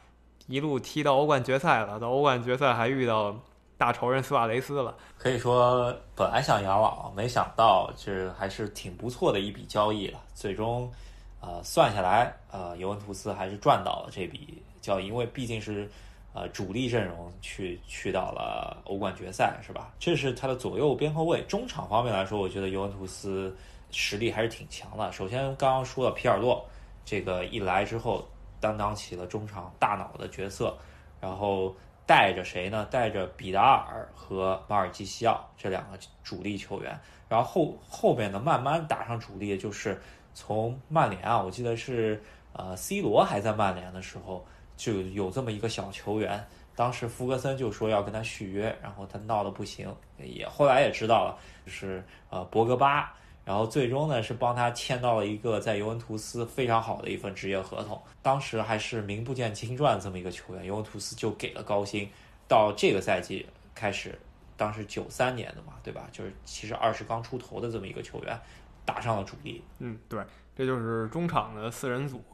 S2: 一路踢到欧冠决赛了，到欧冠决赛还遇到。大仇人苏亚雷斯了，
S1: 可以说本来想养老，没想到这还是挺不错的一笔交易了。最终，呃，算下来，呃，尤文图斯还是赚到了这笔交易，因为毕竟是呃主力阵容去去到了欧冠决赛，是吧？这是他的左右边后卫。中场方面来说，我觉得尤文图斯实力还是挺强的。首先刚刚说了皮尔洛，这个一来之后担当起了中场大脑的角色，然后带着谁呢？带着比达尔和马尔基西奥这两个主力球员，然后后后面呢慢慢打上主力，就是从曼联啊，我记得是呃 C 罗还在曼联的时候就有这么一个小球员。当时福格森就说要跟他续约，然后他闹得不行，也后来也知道了，就是呃博格巴，然后最终呢是帮他签到了一个在尤文图斯非常好的一份职业合同。当时还是名不见经传这么一个球员，尤文图斯就给了高薪。到这个赛季开始，当时九三年的嘛，对吧？就是其实二十刚出头的这么一个球员，打上了主力。
S2: 嗯，对，这就是中场的四人组。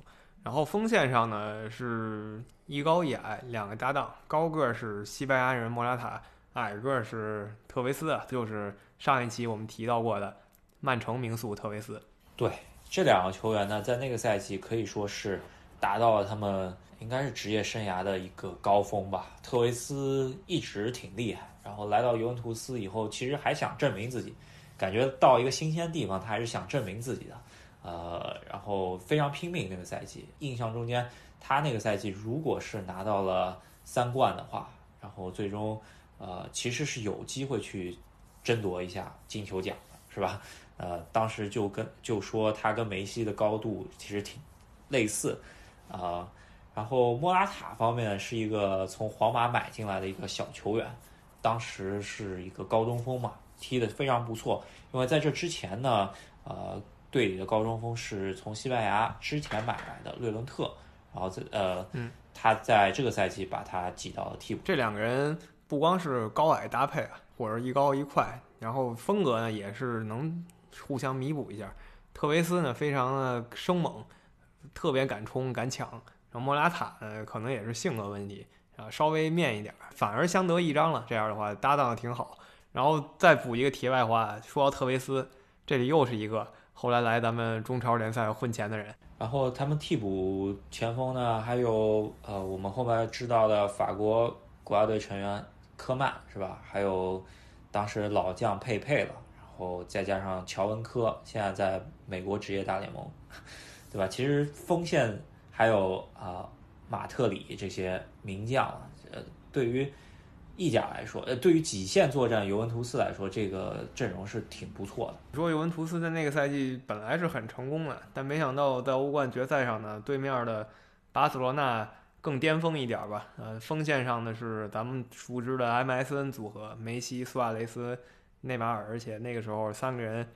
S2: 然后锋线上呢是一高一矮两个搭档，高个是西班牙人莫拉塔，矮个是特维斯，就是上一期我们提到过的曼城名宿特维斯。
S1: 对，这两个球员呢，在那个赛季可以说是达到了他们应该是职业生涯的一个高峰吧。特维斯一直挺厉害，然后来到尤文图斯以后，其实还想证明自己，感觉到一个新鲜地方，他还是想证明自己的。呃，然后非常拼命那个赛季，印象中间他那个赛季如果是拿到了三冠的话，然后最终呃其实是有机会去争夺一下金球奖的，是吧？呃，当时就跟就说他跟梅西的高度其实挺类似啊。然后莫拉塔方面是一个从皇马买进来的一个小球员，当时是一个高中锋嘛，踢得非常不错。因为在这之前呢，呃。队里的高中锋是从西班牙之前买来的略伦特，然后在呃，他在这个赛季把他挤到了替补。
S2: 这两个人不光是高矮搭配啊，或者一高一快，然后风格呢也是能互相弥补一下。特维斯呢非常的生猛，特别敢冲敢抢，然后莫拉塔呢可能也是性格问题啊，稍微面一点，反而相得益彰了。这样的话搭档的挺好。然后再补一个题外话，说到特维斯，这里又是一个。后来来咱们中超联赛混钱的人，
S1: 然后他们替补前锋呢，还有呃，我们后面知道的法国国家队成员科曼是吧？还有当时老将佩佩了，然后再加上乔文科，现在在美国职业大联盟，对吧？其实锋线还有啊马特里这些名将，呃，对于。意甲来说，呃，对于几线作战尤文图斯来说，这个阵容是挺不错的。
S2: 说尤文图斯在那个赛季本来是很成功的，但没想到在欧冠决赛上呢，对面的巴塞罗那更巅峰一点吧。呃，锋线上的是咱们熟知的 MSN 组合，梅西、苏亚雷斯、内马尔，而且那个时候三个人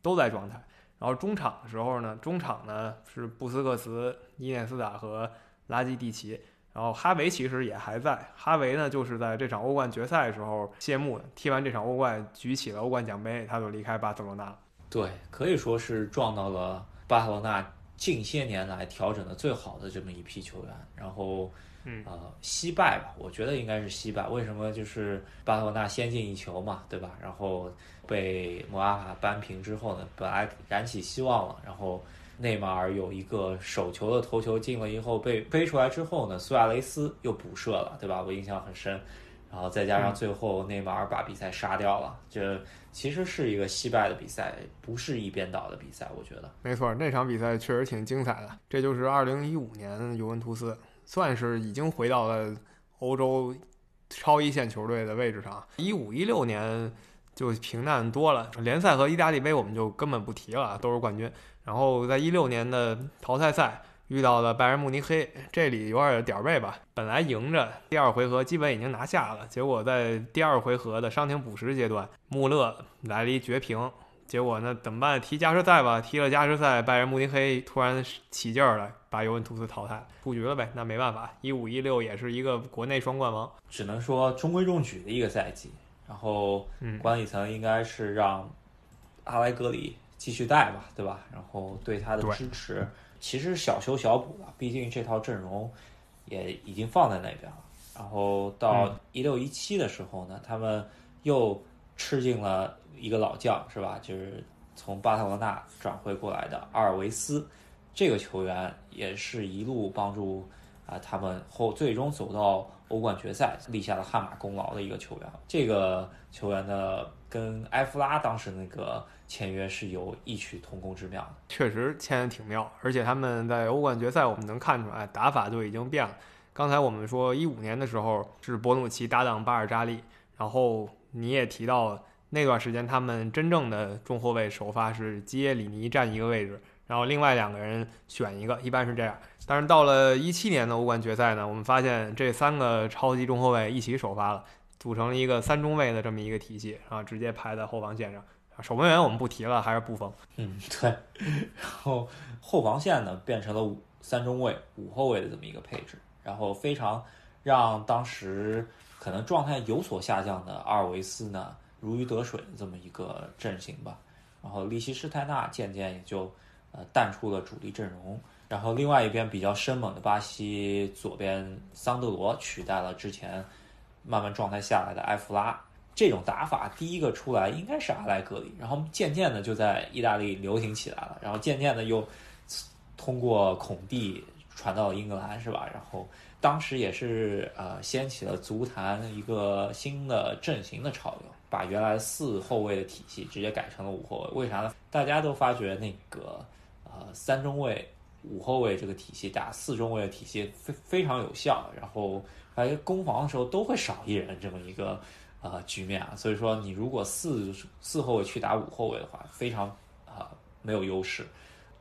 S2: 都在状态。然后中场的时候呢，中场呢是布斯克茨、伊涅斯塔和拉基蒂奇。然后哈维其实也还在，哈维呢就是在这场欧冠决赛的时候谢幕的。踢完这场欧冠，举起了欧冠奖杯，他就离开巴塞罗那了。
S1: 对，可以说是撞到了巴塞罗那近些年来调整的最好的这么一批球员。然后，
S2: 嗯，
S1: 呃，惜败吧，我觉得应该是惜败。为什么？就是巴塞罗那先进一球嘛，对吧？然后被摩阿法扳平之后呢，本来燃起希望了，然后。内马尔有一个手球的头球进了以后被飞出来之后呢，苏亚雷斯又补射了，对吧？我印象很深。然后再加上最后内马尔把比赛杀掉了，这其实是一个惜败的比赛，不是一边倒的比赛。我觉得
S2: 没错，那场比赛确实挺精彩的。这就是二零一五年尤文图斯算是已经回到了欧洲超一线球队的位置上。一五一六年就平淡多了，联赛和意大利杯我们就根本不提了，都是冠军。然后在一六年的淘汰赛遇到了拜仁慕尼黑，这里有点点儿背吧。本来赢着，第二回合基本已经拿下了，结果在第二回合的伤停补时阶段，穆勒来了一绝平。结果呢，怎么办？踢加时赛吧。踢了加时赛，拜仁慕尼黑突然起劲儿了，把尤文图斯淘汰出局了呗。那没办法，一五一六也是一个国内双冠王，
S1: 只能说中规中矩的一个赛季。然后管理层应该是让阿莱格里。继续带吧，对吧？然后对他的支持其实小修小补了，毕竟这套阵容也已经放在那边了。然后到一六一七的时候呢，他们又吃进了一个老将，是吧？就是从巴塞罗那转会过来的阿尔维斯，这个球员也是一路帮助啊，他们后最终走到欧冠决赛，立下了汗马功劳的一个球员。这个球员呢，跟埃弗拉当时那个签约是有异曲同工之妙的。
S2: 确实签的挺妙，而且他们在欧冠决赛，我们能看出来打法就已经变了。刚才我们说一五年的时候是博努奇搭档巴尔扎利，然后你也提到那段时间他们真正的中后卫首发是基耶里尼占一个位置，然后另外两个人选一个，一般是这样。但是到了一七年的欧冠决赛呢，我们发现这三个超级中后卫一起首发了，组成了一个三中卫的这么一个体系，然后直接排在后防线上。守门员我们不提了，还是布冯。
S1: 嗯，对。然后后防线呢变成了五三中卫五后卫的这么一个配置，然后非常让当时可能状态有所下降的阿尔维斯呢如鱼得水的这么一个阵型吧。然后利希施泰纳渐渐也就呃淡出了主力阵容。然后另外一边比较生猛的巴西左边桑德罗取代了之前慢慢状态下来的埃弗拉，这种打法第一个出来应该是阿莱格里，然后渐渐的就在意大利流行起来了，然后渐渐的又通过孔蒂传到了英格兰，是吧？然后当时也是呃掀起了足坛一个新的阵型的潮流，把原来四后卫的体系直接改成了五后卫，为啥呢？大家都发觉那个呃三中卫。五后卫这个体系打四中卫的体系非非常有效，然后在攻防的时候都会少一人这么一个呃局面啊，所以说你如果四四后卫去打五后卫的话，非常啊没有优势，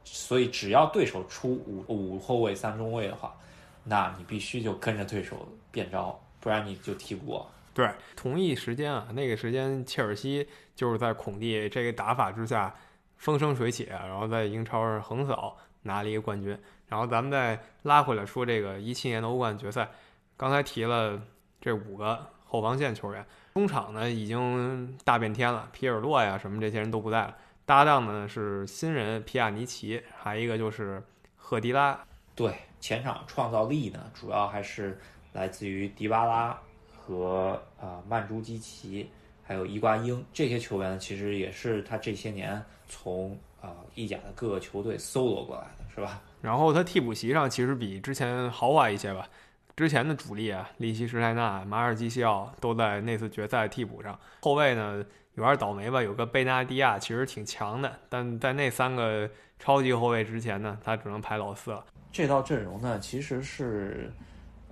S1: 所以只要对手出五五后卫三中卫的话，那你必须就跟着对手变招，不然你就踢不过。
S2: 对，同一时间啊，那个时间切尔西就是在孔蒂这个打法之下风生水起，然后在英超上横扫。拿了一个冠军，然后咱们再拉回来说这个一七年的欧冠决赛，刚才提了这五个后防线球员，中场呢已经大变天了，皮尔洛呀什么这些人都不在了，搭档呢是新人皮亚尼奇，还一个就是赫迪拉。
S1: 对，前场创造力呢主要还是来自于迪巴拉和啊曼朱基奇，还有伊瓜因这些球员，其实也是他这些年从。啊，意甲的各个球队搜罗过来的是吧？
S2: 然后他替补席上其实比之前豪华一些吧。之前的主力啊，利希施泰纳、马尔基西奥都在那次决赛替补上。后卫呢有点倒霉吧，有个贝纳蒂亚其实挺强的，但在那三个超级后卫之前呢，他只能排老四了。
S1: 这套阵容呢，其实是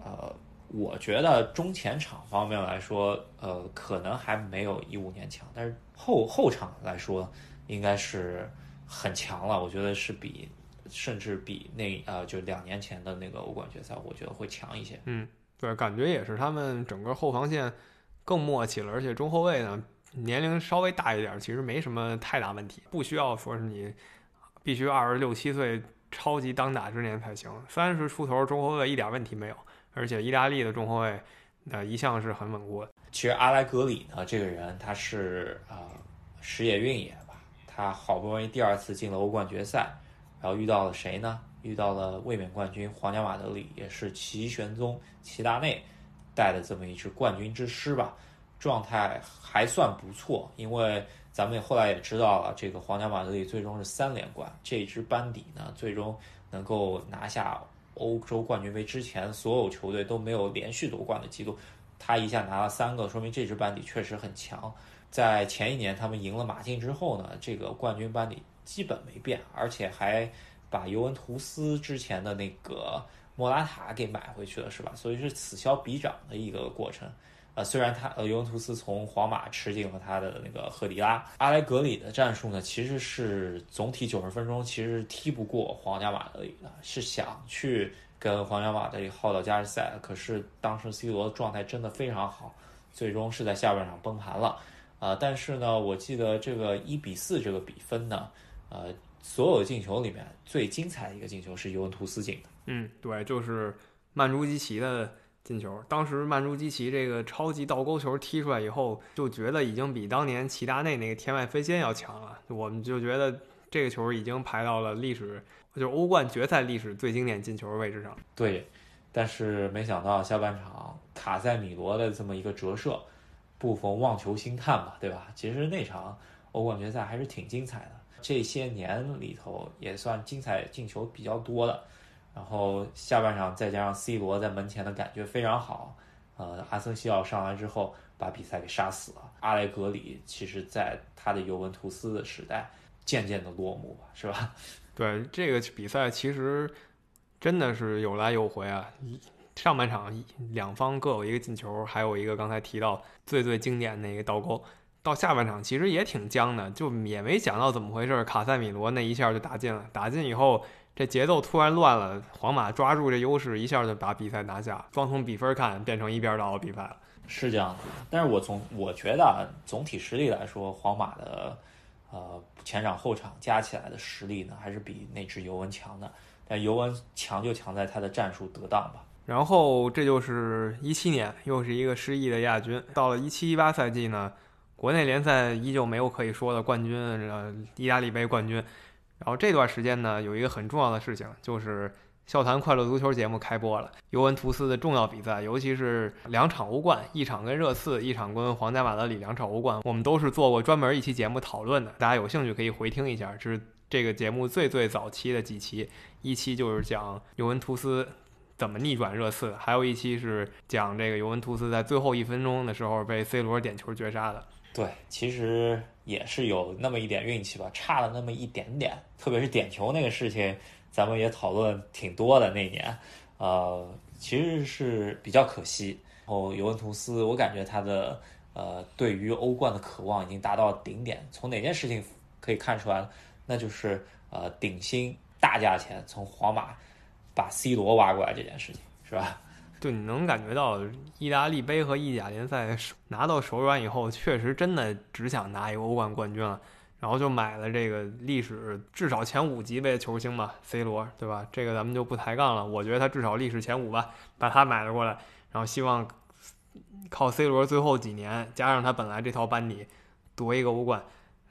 S1: 呃，我觉得中前场方面来说，呃，可能还没有一五年强，但是后后场来说，应该是。很强了，我觉得是比，甚至比那呃，就两年前的那个欧冠决赛，我觉得会强一些。
S2: 嗯，对，感觉也是他们整个后防线更默契了，而且中后卫呢年龄稍微大一点，其实没什么太大问题，不需要说是你必须二十六七岁超级当打之年才行，三十出头中后卫一点问题没有，而且意大利的中后卫那一向是很稳固的。
S1: 其实阿莱格里呢，这个人他是啊时也运也吧。他好不容易第二次进了欧冠决赛，然后遇到了谁呢？遇到了卫冕冠军皇家马德里，也是齐玄宗齐达内带的这么一支冠军之师吧，状态还算不错。因为咱们也后来也知道了，这个皇家马德里最终是三连冠，这支班底呢，最终能够拿下欧洲冠军杯之前所有球队都没有连续夺冠的记录，他一下拿了三个，说明这支班底确实很强。在前一年他们赢了马竞之后呢，这个冠军班底基本没变，而且还把尤文图斯之前的那个莫拉塔给买回去了，是吧？所以是此消彼长的一个过程。呃，虽然他呃尤文图斯从皇马吃进了他的那个赫迪拉，阿莱格里的战术呢，其实是总体九十分钟其实踢不过皇家马德里的，是想去跟皇家马德里耗到加时赛，可是当时 C 罗状态真的非常好，最终是在下半场崩盘了。啊，但是呢，我记得这个一比四这个比分呢，呃，所有进球里面最精彩的一个进球是尤文图斯进的。
S2: 嗯，对，就是曼朱基奇的进球。当时曼朱基奇这个超级倒钩球踢出来以后，就觉得已经比当年齐达内那个天外飞仙要强了。我们就觉得这个球已经排到了历史，就欧冠决赛历史最经典进球位置上。
S1: 对，但是没想到下半场卡塞米罗的这么一个折射。不逢望球兴叹吧，对吧？其实那场欧冠决赛还是挺精彩的，这些年里头也算精彩进球比较多的。然后下半场再加上 C 罗在门前的感觉非常好，呃，阿森西奥上来之后把比赛给杀死了。阿莱格里其实在他的尤文图斯的时代渐渐的落幕吧，是吧？
S2: 对这个比赛其实真的是有来有回啊。上半场两方各有一个进球，还有一个刚才提到最最经典那个倒钩。到下半场其实也挺僵的，就也没想到怎么回事，卡塞米罗那一下就打进了。打进以后，这节奏突然乱了，皇马抓住这优势，一下就把比赛拿下。光从比分看，变成一边倒的比赛了。
S1: 是这样子，但是我从我觉得啊，总体实力来说，皇马的呃前场后场加起来的实力呢，还是比那支尤文强的。但尤文强就强在他的战术得当吧。
S2: 然后这就是一七年，又是一个失意的亚军。到了一七一八赛季呢，国内联赛依旧没有可以说的冠军，呃，意大利杯冠军。然后这段时间呢，有一个很重要的事情，就是《笑谈快乐足球》节目开播了。尤文图斯的重要比赛，尤其是两场欧冠，一场跟热刺，一场跟皇家马德里，两场欧冠，我们都是做过专门一期节目讨论的。大家有兴趣可以回听一下，这是这个节目最最早期的几期，一期就是讲尤文图斯。怎么逆转热刺？还有一期是讲这个尤文图斯在最后一分钟的时候被 C 罗点球绝杀的。
S1: 对，其实也是有那么一点运气吧，差了那么一点点。特别是点球那个事情，咱们也讨论挺多的那年。呃，其实是比较可惜。然后尤文图斯，我感觉他的呃对于欧冠的渴望已经达到顶点。从哪件事情可以看出来？那就是呃顶薪大价钱从皇马。把 C 罗挖过来这件事情是吧？
S2: 就，你能感觉到意大利杯和意甲联赛拿到手软以后，确实真的只想拿一个欧冠冠军了，然后就买了这个历史至少前五级别的球星吧，C 罗，对吧？这个咱们就不抬杠了，我觉得他至少历史前五吧，把他买了过来，然后希望靠 C 罗最后几年加上他本来这套班底夺一个欧冠。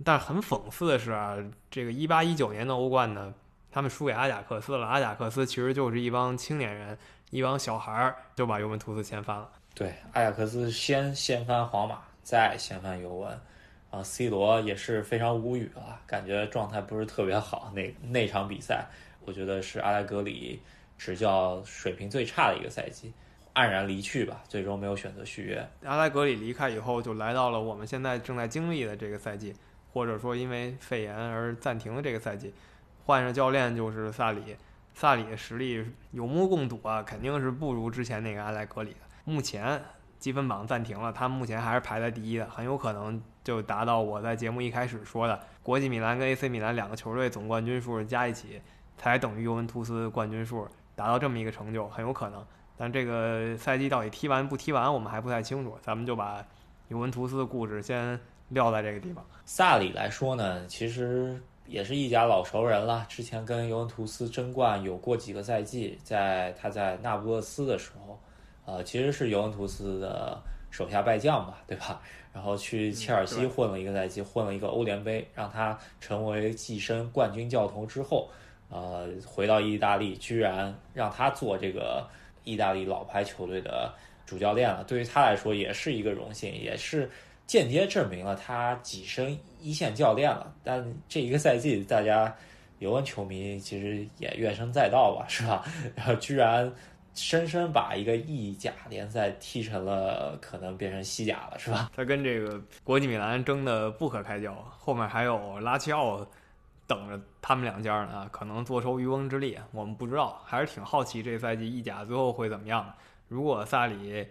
S2: 但是很讽刺的是啊，这个一八一九年的欧冠呢。他们输给阿贾克斯了。阿贾克斯其实就是一帮青年人，一帮小孩儿，就把尤文图斯掀翻了。
S1: 对，阿贾克斯先掀翻皇马，再掀翻尤文，啊，C 罗也是非常无语了，感觉状态不是特别好。那那场比赛，我觉得是阿莱格里执教水平最差的一个赛季，黯然离去吧，最终没有选择续约。
S2: 阿莱格里离开以后，就来到了我们现在正在经历的这个赛季，或者说因为肺炎而暂停的这个赛季。换上教练就是萨里，萨里的实力有目共睹啊，肯定是不如之前那个阿莱格里的。目前积分榜暂停了，他目前还是排在第一的，很有可能就达到我在节目一开始说的，国际米兰跟 AC 米兰两个球队总冠军数加一起，才等于尤文图斯冠军数，达到这么一个成就，很有可能。但这个赛季到底踢完不踢完，我们还不太清楚。咱们就把尤文图斯的故事先撂在这个地方。
S1: 萨里来说呢，其实。也是一家老熟人了，之前跟尤文图斯争冠有过几个赛季，在他在那不勒斯的时候，呃，其实是尤文图斯的手下败将吧，对吧？然后去切尔西混了一个赛季，混了一个欧联杯，让他成为跻身冠军教头之后，呃，回到意大利，居然让他做这个意大利老牌球队的主教练了，对于他来说也是一个荣幸，也是。间接证明了他跻身一线教练了，但这一个赛季，大家尤文球迷其实也怨声载道吧，是吧？然后居然深深把一个意甲联赛踢成了可能变成西甲了，是吧？
S2: 他跟这个国际米兰争的不可开交，后面还有拉齐奥等着他们两家呢，可能坐收渔翁之利，我们不知道，还是挺好奇这赛季意甲最后会怎么样。如果萨里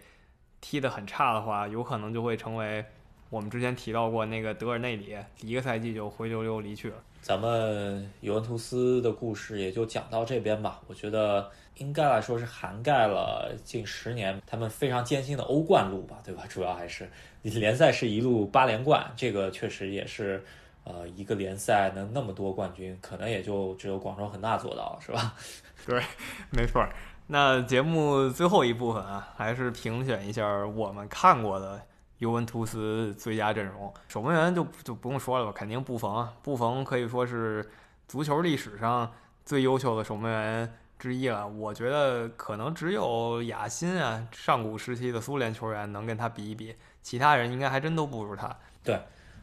S2: 踢得很差的话，有可能就会成为。我们之前提到过那个德尔内里，一个赛季就灰溜溜离去了。
S1: 咱们尤文图斯的故事也就讲到这边吧。我觉得应该来说是涵盖了近十年他们非常艰辛的欧冠路吧，对吧？主要还是联赛是一路八连冠，这个确实也是，呃，一个联赛能那么多冠军，可能也就只有广州恒大做到，是吧？
S2: 对，没错。那节目最后一部分啊，还是评选一下我们看过的。尤文图斯最佳阵容，守门员就就不用说了吧，肯定布冯。布冯可以说是足球历史上最优秀的守门员之一了。我觉得可能只有亚辛啊，上古时期的苏联球员能跟他比一比，其他人应该还真都不如他。
S1: 对，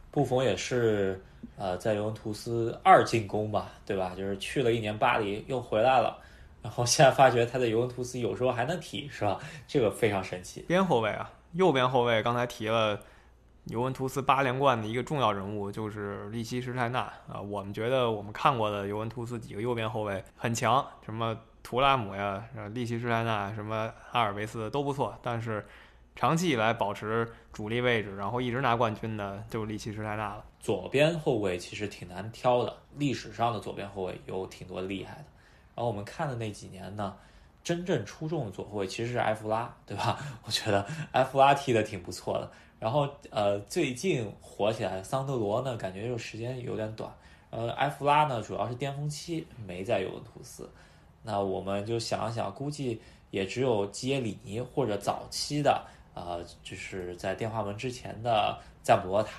S1: 布冯也是呃，在尤文图斯二进攻吧，对吧？就是去了一年巴黎，又回来了，然后现在发觉他在尤文图斯有时候还能踢，是吧？这个非常神奇。
S2: 边后卫啊，右边后卫刚才提了，尤文图斯八连冠的一个重要人物就是利希施泰纳啊。我们觉得我们看过的尤文图斯几个右边后卫很强，什么图拉姆呀、利希施泰纳、什么阿尔维斯都不错，但是长期以来保持主力位置，然后一直拿冠军的就是利希施泰纳了。
S1: 左边后卫其实挺难挑的，历史上的左边后卫有挺多厉害的。然后我们看的那几年呢，真正出众的左后卫其实是埃弗拉，对吧？我觉得埃弗拉踢的挺不错的。然后呃，最近火起来桑德罗呢，感觉就时间有点短。呃，埃弗拉呢，主要是巅峰期没在尤文图斯。那我们就想一想，估计也只有基耶里尼或者早期的呃，就是在电话门之前的赞布罗塔。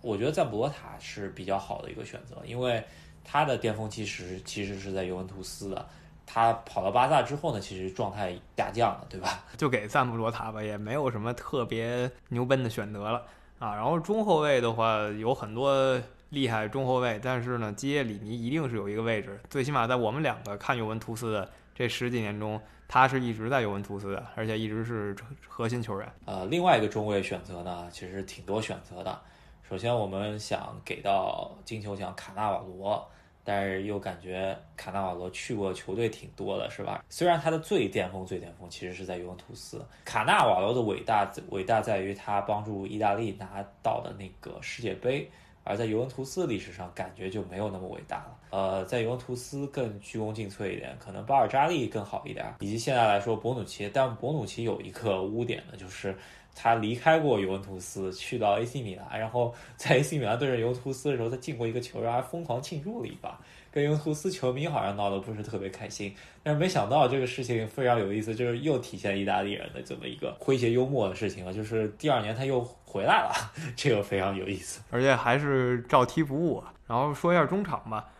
S1: 我觉得赞布罗塔是比较好的一个选择，因为。他的巅峰期时其实是在尤文图斯的，他跑到巴萨之后呢，其实状态下降了，对吧？
S2: 就给赞布罗塔吧，也没有什么特别牛奔的选择了啊。然后中后卫的话有很多厉害中后卫，但是呢，基耶里尼一定是有一个位置，最起码在我们两个看尤文图斯的这十几年中，他是一直在尤文图斯的，而且一直是核心球员。
S1: 呃，另外一个中卫选择呢，其实挺多选择的。首先，我们想给到金球奖卡纳瓦罗，但是又感觉卡纳瓦罗去过球队挺多的，是吧？虽然他的最巅峰、最巅峰其实是在尤文图斯。卡纳瓦罗的伟大，伟大在于他帮助意大利拿到的那个世界杯，而在尤文图斯历史上感觉就没有那么伟大了。呃，在尤文图斯更鞠躬尽瘁一点，可能巴尔扎利更好一点，以及现在来说博努奇，但博努奇有一个污点呢，就是。他离开过尤文图斯，去到 AC 米兰，然后在 AC 米兰对阵尤文图斯的时候，他进过一个球，然后还疯狂庆祝了一把，跟尤文图斯球迷好像闹得不是特别开心。但是没想到这个事情非常有意思，就是又体现意大利人的这么一个诙谐幽默的事情了。就是第二年他又回来了，这个非常有意思，
S2: 而且还是照踢不误。然后说一下中场吧，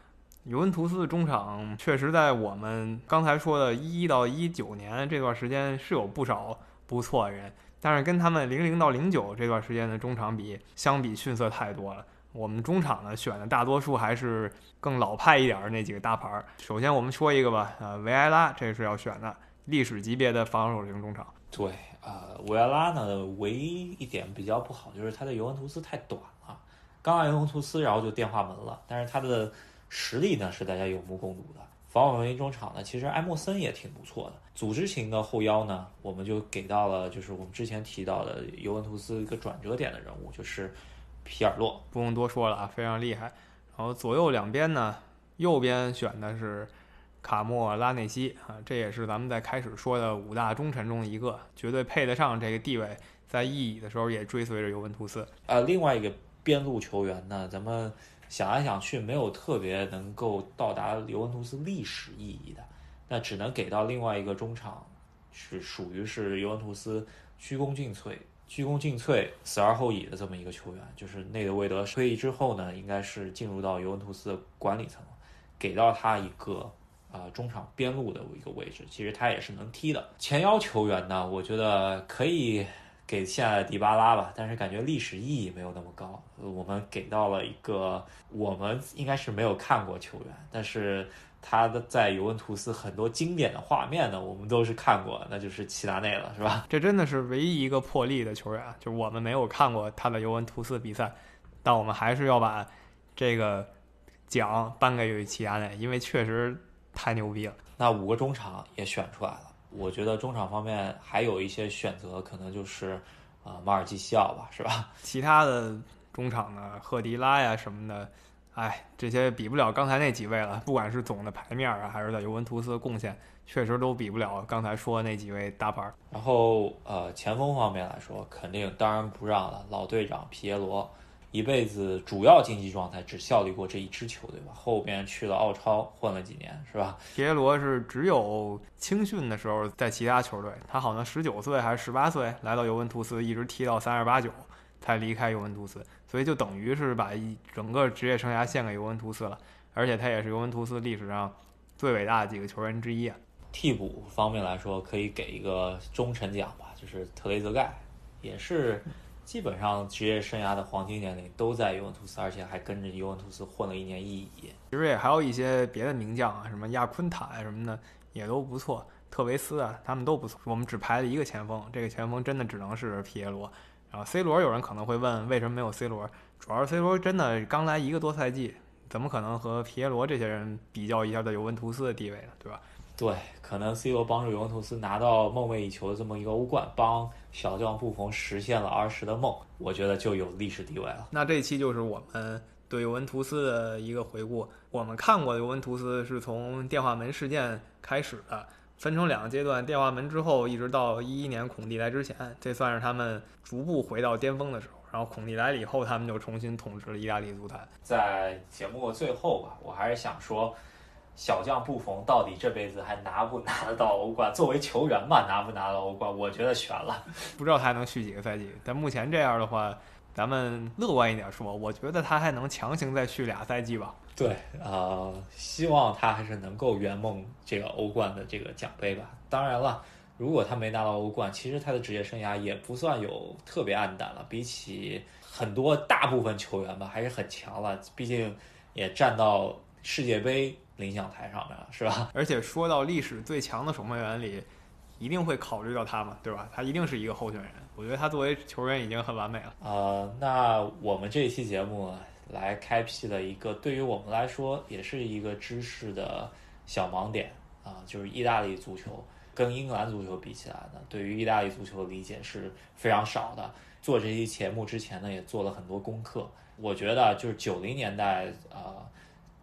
S2: 尤文图斯的中场确实在我们刚才说的一到一九年这段时间是有不少不错的人。但是跟他们零零到零九这段时间的中场比，相比逊色太多了。我们中场呢选的大多数还是更老派一点儿那几个大牌儿。首先我们说一个吧，呃，维埃拉这是要选的历史级别的防守型中场。
S1: 对，呃，维埃拉呢唯一一点比较不好就是他的尤文图斯太短了，刚来尤文图斯然后就电话门了。但是他的实力呢是大家有目共睹的。防守型中场呢，其实埃莫森也挺不错的。组织型的后腰呢，我们就给到了，就是我们之前提到的尤文图斯一个转折点的人物，就是皮尔洛。
S2: 不用多说了啊，非常厉害。然后左右两边呢，右边选的是卡莫拉内西啊，这也是咱们在开始说的五大忠臣中的一个，绝对配得上这个地位。在意乙的时候也追随着尤文图斯。
S1: 呃，另外一个边路球员呢，咱们。想来想去，没有特别能够到达尤文图斯历史意义的，那只能给到另外一个中场，是属于是尤文图斯鞠躬尽瘁、鞠躬尽瘁、死而后已的这么一个球员，就是内德维德退役之后呢，应该是进入到尤文图斯的管理层，给到他一个啊中场边路的一个位置，其实他也是能踢的。前腰球员呢，我觉得可以。给现在的迪巴拉吧，但是感觉历史意义没有那么高。我们给到了一个我们应该是没有看过球员，但是他的在尤文图斯很多经典的画面呢，我们都是看过，那就是齐达内了，是吧？
S2: 这真的是唯一一个破例的球员，就是我们没有看过他的尤文图斯比赛，但我们还是要把这个奖颁给齐达内，因为确实太牛逼了。
S1: 那五个中场也选出来了。我觉得中场方面还有一些选择，可能就是，啊，马尔基西奥吧，是吧？
S2: 其他的中场呢，赫迪拉呀什么的，哎，这些比不了刚才那几位了。不管是总的牌面啊，还是在尤文图斯的贡献，确实都比不了刚才说的那几位大牌。
S1: 然后，呃，前锋方面来说，肯定当然不让了，老队长皮耶罗。一辈子主要竞技状态只效力过这一支球队吧，后边去了奥超混了几年，是吧？
S2: 皮耶罗是只有青训的时候在其他球队，他好像十九岁还是十八岁来到尤文图斯，一直踢到三十八九才离开尤文图斯，所以就等于是把一整个职业生涯献给尤文图斯了。而且他也是尤文图斯历史上最伟大的几个球员之一啊。
S1: 替补方面来说，可以给一个忠臣奖吧，就是特雷泽盖，也是。基本上职业生涯的黄金年龄都在尤文图斯，而且还跟着尤文图斯混了一年意乙。
S2: 其实也还有一些别的名将啊，什么亚昆塔什么的，也都不错，特维斯啊，他们都不错。我们只排了一个前锋，这个前锋真的只能是皮耶罗。然后 C 罗，有人可能会问，为什么没有 C 罗？主要是 C 罗真的刚来一个多赛季，怎么可能和皮耶罗这些人比较一下的尤文图斯的地位呢？对吧？
S1: 对，可能 C 罗帮助尤文图斯拿到梦寐以求的这么一个欧冠，帮小将布冯实现了儿时的梦，我觉得就有历史地位了。
S2: 那这期就是我们对尤文图斯的一个回顾。我们看过尤文图斯是从电话门事件开始的，分成两个阶段，电话门之后一直到一一年孔蒂来之前，这算是他们逐步回到巅峰的时候。然后孔蒂来了以后，他们就重新统治了意大利足坛。
S1: 在节目的最后吧，我还是想说。小将布冯到底这辈子还拿不拿得到欧冠？作为球员吧，拿不拿到欧冠，我觉得悬了。
S2: 不知道他还能续几个赛季。但目前这样的话，咱们乐观一点说，我觉得他还能强行再续俩赛季吧。
S1: 对，呃，希望他还是能够圆梦这个欧冠的这个奖杯吧。当然了，如果他没拿到欧冠，其实他的职业生涯也不算有特别黯淡了。比起很多大部分球员吧，还是很强了。毕竟也站到世界杯。领奖台上面了，是吧？
S2: 而且说到历史最强的守门员里，一定会考虑到他嘛，对吧？他一定是一个候选人。我觉得他作为球员已经很完美了。
S1: 呃，那我们这一期节目来开辟了一个对于我们来说也是一个知识的小盲点啊，就是意大利足球跟英格兰足球比起来呢，对于意大利足球的理解是非常少的。做这期节目之前呢，也做了很多功课。我觉得就是九零年代啊。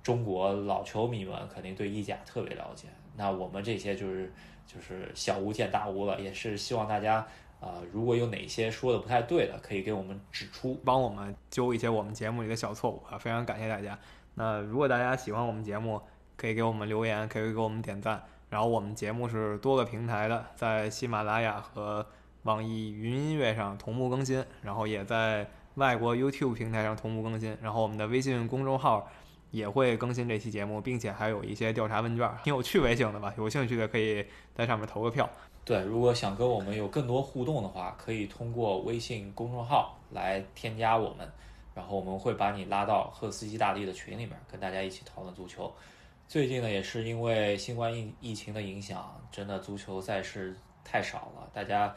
S1: 中国老球迷们肯定对意甲特别了解，那我们这些就是就是小巫见大巫了，也是希望大家啊，如果有哪些说的不太对的，可以给我们指出，
S2: 帮我们纠一些我们节目里的小错误啊，非常感谢大家。那如果大家喜欢我们节目，可以给我们留言，可以给我们点赞。然后我们节目是多个平台的，在喜马拉雅和网易云音乐上同步更新，然后也在外国 YouTube 平台上同步更新。然后我们的微信公众号。也会更新这期节目，并且还有一些调查问卷，挺有趣味性的吧？有兴趣的可以在上面投个票。
S1: 对，如果想跟我们有更多互动的话，可以通过微信公众号来添加我们，然后我们会把你拉到赫斯基大帝的群里面，跟大家一起讨论足球。最近呢，也是因为新冠疫疫情的影响，真的足球赛事太少了，大家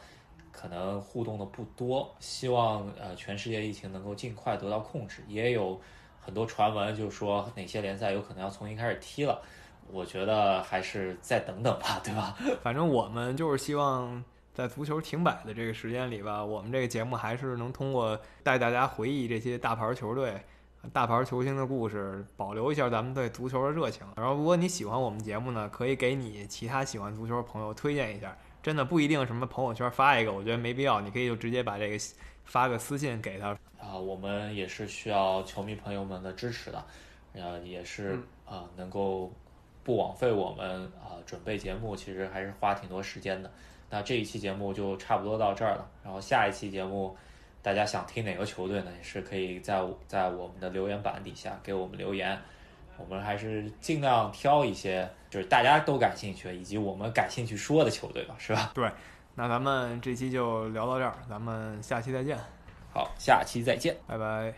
S1: 可能互动的不多。希望呃，全世界疫情能够尽快得到控制，也有。很多传闻就说哪些联赛有可能要重新开始踢了，我觉得还是再等等吧，对吧？
S2: 反正我们就是希望在足球停摆的这个时间里吧，我们这个节目还是能通过带大家回忆这些大牌球队、大牌球星的故事，保留一下咱们对足球的热情。然后，如果你喜欢我们节目呢，可以给你其他喜欢足球的朋友推荐一下。真的不一定什么朋友圈发一个，我觉得没必要，你可以就直接把这个发个私信给他。
S1: 啊，我们也是需要球迷朋友们的支持的，呃，也是啊，能够不枉费我们啊准备节目，其实还是花挺多时间的。那这一期节目就差不多到这儿了，然后下一期节目大家想听哪个球队呢？也是可以在在我们的留言板底下给我们留言。我们还是尽量挑一些就是大家都感兴趣以及我们感兴趣说的球队吧，是吧？
S2: 对，那咱们这期就聊到这儿，咱们下期再见。
S1: 好，下期再见，
S2: 拜拜。